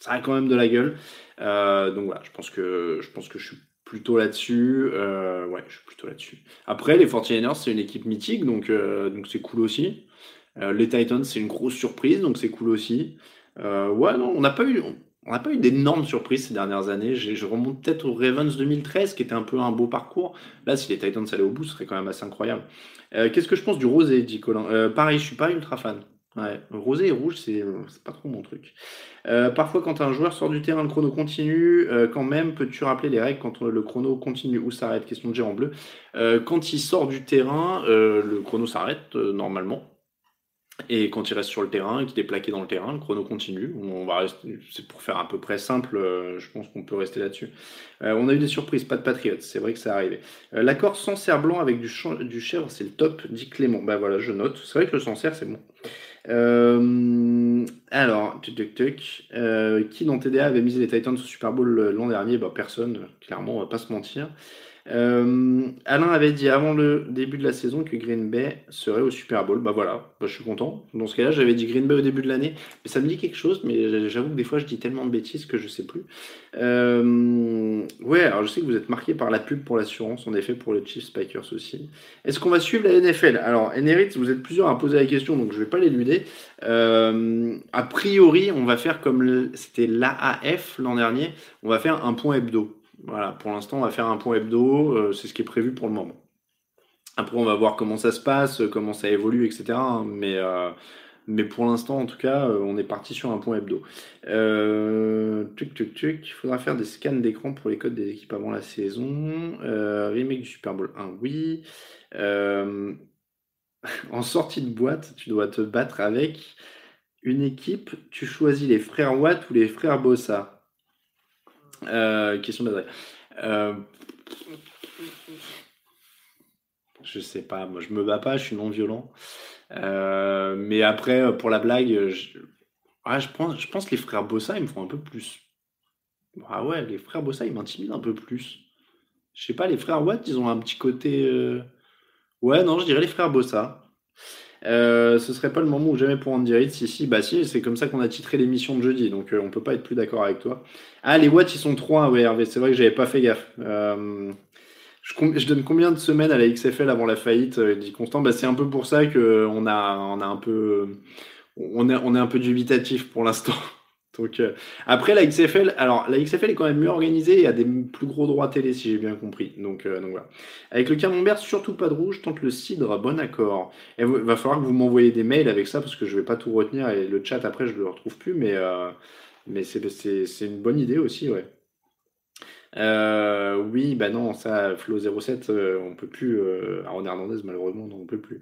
ça a quand même de la gueule. Euh, donc voilà, je pense que je pense que je suis plutôt là-dessus. Euh, ouais, je suis plutôt là-dessus. Après, les 49ers, c'est une équipe mythique, donc donc c'est cool aussi. Les Titans, c'est une grosse surprise, donc c'est cool aussi. Ouais, non, on n'a pas eu. N'a pas eu d'énormes surprises ces dernières années. Je remonte peut-être au Ravens 2013, qui était un peu un beau parcours. Là, si les Titans allaient au bout, ce serait quand même assez incroyable. Euh, Qu'est-ce que je pense du rosé, dit Colin? Euh, Pareil, je suis pas ultra fan. Rosé et rouge, c'est c'est pas trop mon truc. Euh, parfois, quand un joueur sort du terrain, le chrono continue. Euh, quand même, peux-tu rappeler les règles quand le chrono continue? Ou s'arrête? Question de Géant Bleu. Euh, quand il sort du terrain, euh, le chrono s'arrête euh, normalement. Et quand il reste sur le terrain et qu'il est plaqué dans le terrain, le chrono continue. On va c'est pour faire à peu près simple, euh, je pense qu'on peut rester là-dessus. Euh, on a eu des surprises, pas de Patriots, c'est vrai que ça arrivé. Euh, L'accord Sancerre blanc avec du, du chèvre, c'est le top, dit Clément. Bah voilà, je note. C'est vrai que le Sancerre, c'est bon. Euh, alors, tuc, tuc, tuc. Qui dans TDA avait misé les Titans au Super Bowl l'an dernier? Bah, Personne, clairement, on va pas se mentir. Euh, Alain avait dit avant le début de la saison que Green Bay serait au Super Bowl. Bah voilà, bah, je suis content. Dans ce cas-là, j'avais dit Green Bay au début de l'année, mais ça me dit quelque chose, mais j'avoue que des fois je dis tellement de bêtises que je sais plus. Euh, ouais, alors je sais que vous êtes marqué par la pub pour l'assurance, en effet, pour le Chiefs Spikers aussi. Est-ce qu'on va suivre la NFL Alors, Eneritz, vous êtes plusieurs à poser la question, donc je vais pas l'éluder. Euh, a priori, on va faire comme c'était l'AAF l'an dernier, on va faire un point hebdo. Voilà, pour l'instant, on va faire un point hebdo, euh, c'est ce qui est prévu pour le moment. Après, on va voir comment ça se passe, euh, comment ça évolue, etc. hein, mais, euh, mais pour l'instant, en tout cas, on est parti sur un point hebdo. Tuc, tuc, tuc. Il faudra faire des scans d'écran pour les codes des équipes avant la saison. Remake du Super Bowl 1, oui. En sortie de boîte, tu dois te battre avec une équipe. Tu choisis les frères Watt ou les frères Bossa euh, question d'adresse. Euh, je sais pas, moi je me bats pas, je suis non violent. Euh, mais après, pour la blague, je, ah, je, pense, je pense que les frères Bossa, ils me font un peu plus. Ah ouais, les frères Bossa, ils m'intimident un peu plus. Je sais pas, les frères Watt, ils ont un petit côté. Ouais, non, je dirais les frères Bossa. Euh, ce serait pas le moment ou jamais pour Andy Reid. Si, si, bah si, c'est comme ça qu'on a titré l'émission de jeudi, donc euh, on peut pas être plus d'accord avec toi. Ah, les watts, ils sont 3, ouais, Hervé, c'est vrai que j'avais pas fait gaffe. Euh, je, donne combien de semaines à la XFL avant la faillite dit Constant, bah, c'est un peu pour ça que on a, on a un peu, on est, on est un peu dubitatif pour l'instant. Donc, euh, après, la XFL, alors la XFL est quand même mieux organisée et a des plus gros droits télé, si j'ai bien compris. Donc, euh, donc voilà. Avec le camembert, surtout pas de rouge, tant que le cidre, bon accord. Il va falloir que vous m'envoyiez des mails avec ça parce que je vais pas tout retenir et le chat après je le retrouve plus, mais, euh, mais c'est une bonne idée aussi, ouais. Euh, oui, bah non, ça, Flo 07, euh, on peut plus. Euh, Aaron Hernandez, malheureusement, non, on peut plus.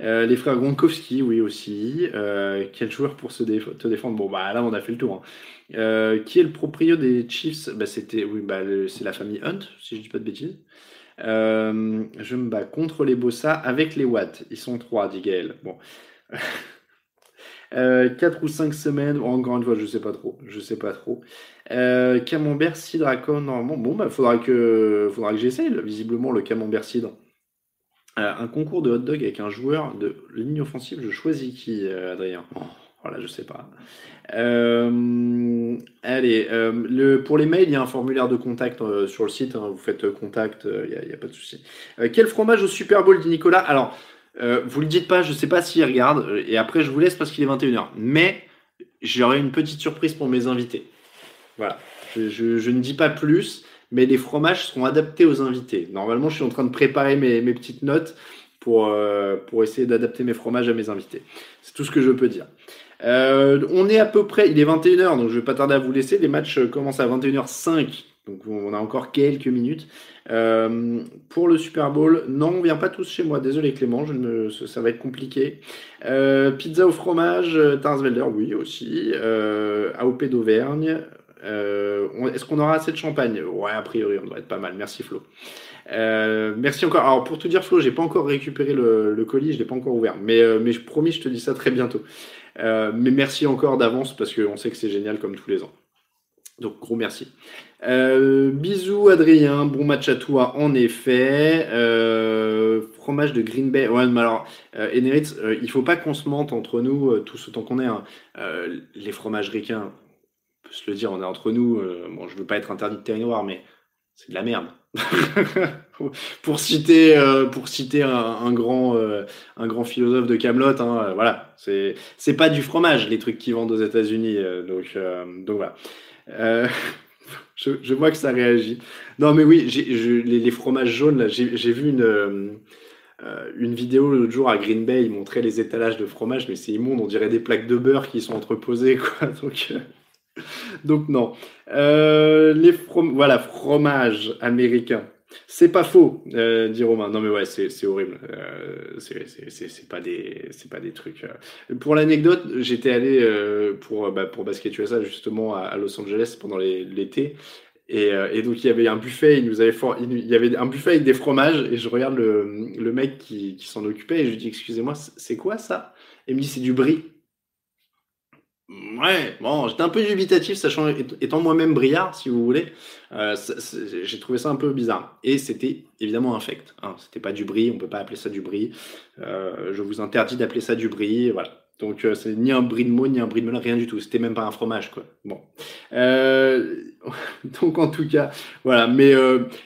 Euh, les frères Gronkowski, oui aussi. Euh, quel joueur pour se te défendre? Bon, bah là, on a fait le tour. hein. Qui est le proprio des Chiefs? Bah, C'était, oui, bah, c'est la famille Hunt, si je dis pas de bêtises. Je me bats contre les Bossa avec les Watts. Ils sont trois, dit Gaël. Bon. Euh, 4 ou 5 semaines, encore une fois, je sais pas trop. Je sais pas trop. Euh, camembert, cidre, normalement. Bon, bah, faudra que, faudra que j'essaye, visiblement, le camembert cidre. Euh, un concours de hot dog avec un joueur de ligne offensive, je choisis qui, euh, Adrien? Voilà, je sais pas. Euh, allez, euh, le, pour les mails, il y a un formulaire de contact euh, sur le site. hein, vous faites euh, contact, il n'y a, pas de souci. Euh, quel fromage au Super Bowl, dit Nicolas? Alors, euh, vous le dites pas, je sais pas s'il regarde, euh, et après je vous laisse parce qu'il est 21h. Mais j'aurai une petite surprise pour mes invités. Voilà, je, ne dis pas plus, mais les fromages seront adaptés aux invités. Normalement, je suis en train de préparer mes, petites notes pour, euh, pour essayer d'adapter mes fromages à mes invités. C'est tout ce que je peux dire. Euh, on est à peu près, il est 21h, donc je vais pas tarder à vous laisser. Les matchs commencent à 21h05, donc on a encore quelques minutes. Euh, pour le Super Bowl, non, on vient pas tous chez moi. Désolé Clément, ça va être compliqué. Euh, pizza au fromage, euh, Tarsvelder, oui aussi. AOP d'Auvergne. Est-ce qu'on aura assez de champagne? Ouais, a priori, on devrait être pas mal. Merci Flo. Merci encore. Alors pour tout dire, Flo, j'ai pas encore récupéré le, colis, je l'ai pas encore ouvert, mais je promis, je te dis ça très bientôt. Mais merci encore d'avance parce qu'on sait que c'est génial comme tous les ans. Donc gros merci. Euh, bisous Adrien, bon match à toi en effet. Euh, fromage de Green Bay. Ouais, mais alors, euh, euh, il faut pas qu'on se mente entre nous, euh, tous autant qu'on est. hein. Euh, les fromages ricains, on peut se le dire, on est entre nous. bon, je veux pas être interdit de territoire, mais c'est de la merde. pour citer, pour citer un, grand, un grand philosophe de Camelot, hein, voilà, c'est pas du fromage les trucs qui vendent aux États-Unis, donc donc voilà. Je, vois que ça réagit. Non mais oui, les, fromages jaunes j'ai vu une euh, euh, une vidéo l'autre jour à Green Bay, ils montraient les étalages de fromage, mais c'est immonde, on dirait des plaques de beurre qui sont entreposées donc. euh, donc non. Les from voilà, fromage américain. C'est pas faux, euh, dit Romain. Non mais ouais, c'est horrible. Euh, c'est pas des c'est pas des trucs. euh. Pour l'anecdote, j'étais allé pour bah, pour Basket USA justement à, Los Angeles pendant l'été. Et, donc il y avait un buffet, il y avait un buffet avec des fromages et je regarde le, mec qui, s'en occupait et je lui dis excusez-moi c'est quoi ça? Et il me dit c'est du brie. Ouais, bon, j'étais un peu dubitatif, sachant étant moi-même briard, si vous voulez. Euh, j'ai trouvé ça un peu bizarre. Et c'était évidemment infect. Hein. C'était pas du brie, on peut pas appeler ça du brie. Euh, je vous interdis d'appeler ça du brie, voilà. Donc euh, c'est ni un brie de mots, ni un brie de melon, rien du tout. C'était même pas un fromage, quoi. Bon. Donc en tout cas, voilà. Mais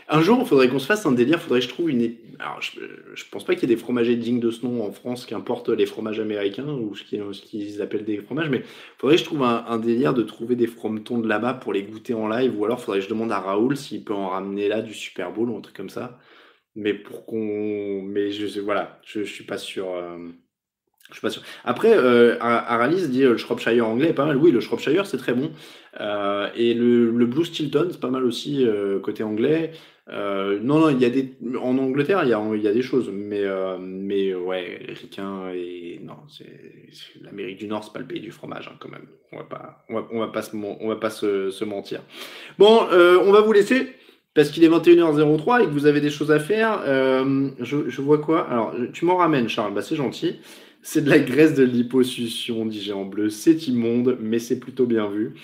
un jour, il faudrait qu'on se fasse un délire. Faudrait que je trouve une. Alors, je, je pense pas qu'il y ait des fromagers dignes de ce nom en France qui importent les fromages américains ou ce qu'ils appellent des fromages, mais faudrait que je trouve un, délire de trouver des frometons de là-bas pour les goûter en live, ou alors faudrait que je demande à Raoul s'il peut en ramener là du Super Bowl ou un truc comme ça. Mais pour qu'on. Mais je voilà, je, je suis pas sûr. euh, Je suis pas sûr. Après, euh, Ar- Aralis dit euh, le Shropshire anglais est pas mal. Oui, le Shropshire c'est très bon. Euh, et le, Blue Stilton c'est pas mal aussi euh, côté anglais. Non, non, il y a des en Angleterre il y a, y a des choses, mais mais ouais, et non, c'est l'Amérique du Nord, c'est pas le pays du fromage hein, quand même. On va pas, on va, on va pas se, on va pas se, mentir. Bon, on va vous laisser parce qu'il est 21h03 et que vous avez des choses à faire. Je, je vois quoi? Alors, tu m'en ramènes, Charles. Bah, c'est gentil. C'est de la graisse de liposuction, dit Géant Bleu. C'est immonde, mais c'est plutôt bien vu.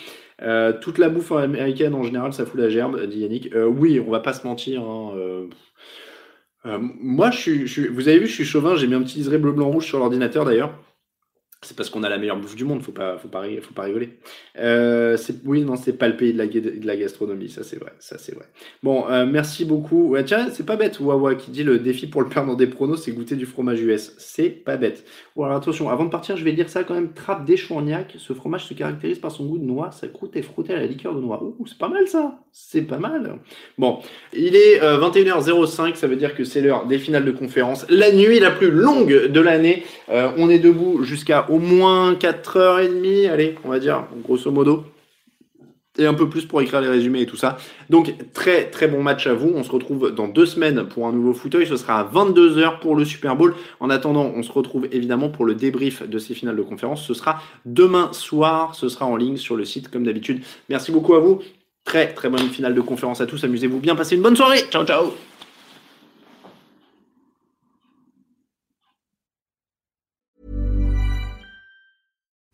Euh, toute la bouffe américaine en général, ça fout la gerbe, dit Yannick. Euh, oui, on va pas se mentir. hein, euh, moi, je suis, je suis- vous avez vu, je suis chauvin. J'ai mis un petit liseré bleu, blanc, rouge sur l'ordinateur d'ailleurs. C'est parce qu'on a la meilleure bouffe du monde, faut pas, faut pas, faut pas rigoler. Euh, oui, non, c'est pas le pays de la, gastronomie, ça c'est vrai, ça c'est vrai. Bon, euh, merci beaucoup. Ouais, tiens, c'est pas bête, Wawa qui dit le défi pour le perdre des pronos, c'est goûter du fromage US. C'est pas bête. Bon, alors attention, avant de partir, je vais dire ça quand même. Trappe des Chourniac, ce fromage se caractérise par son goût de noix, sa croûte est frottée à la liqueur de noix. Ouh, c'est pas mal ça, c'est pas mal. Bon, il est euh, 21h05, ça veut dire que c'est l'heure des finales de conférence. La nuit la plus longue de l'année. Euh, on est debout jusqu'à au moins 4h30, allez, on va dire, grosso modo. et un peu plus pour écrire les résumés et tout ça. Donc très très bon match à vous. On se retrouve dans deux semaines pour un nouveau fauteuil. Ce sera à 22h pour le Super Bowl. En attendant, on se retrouve évidemment pour le débrief de ces finales de conférence. Ce sera demain soir. Ce sera en ligne sur le site comme d'habitude. Merci beaucoup à vous. Très très bonne finale de conférence à tous. Amusez-vous bien. Passez une bonne soirée. Ciao ciao.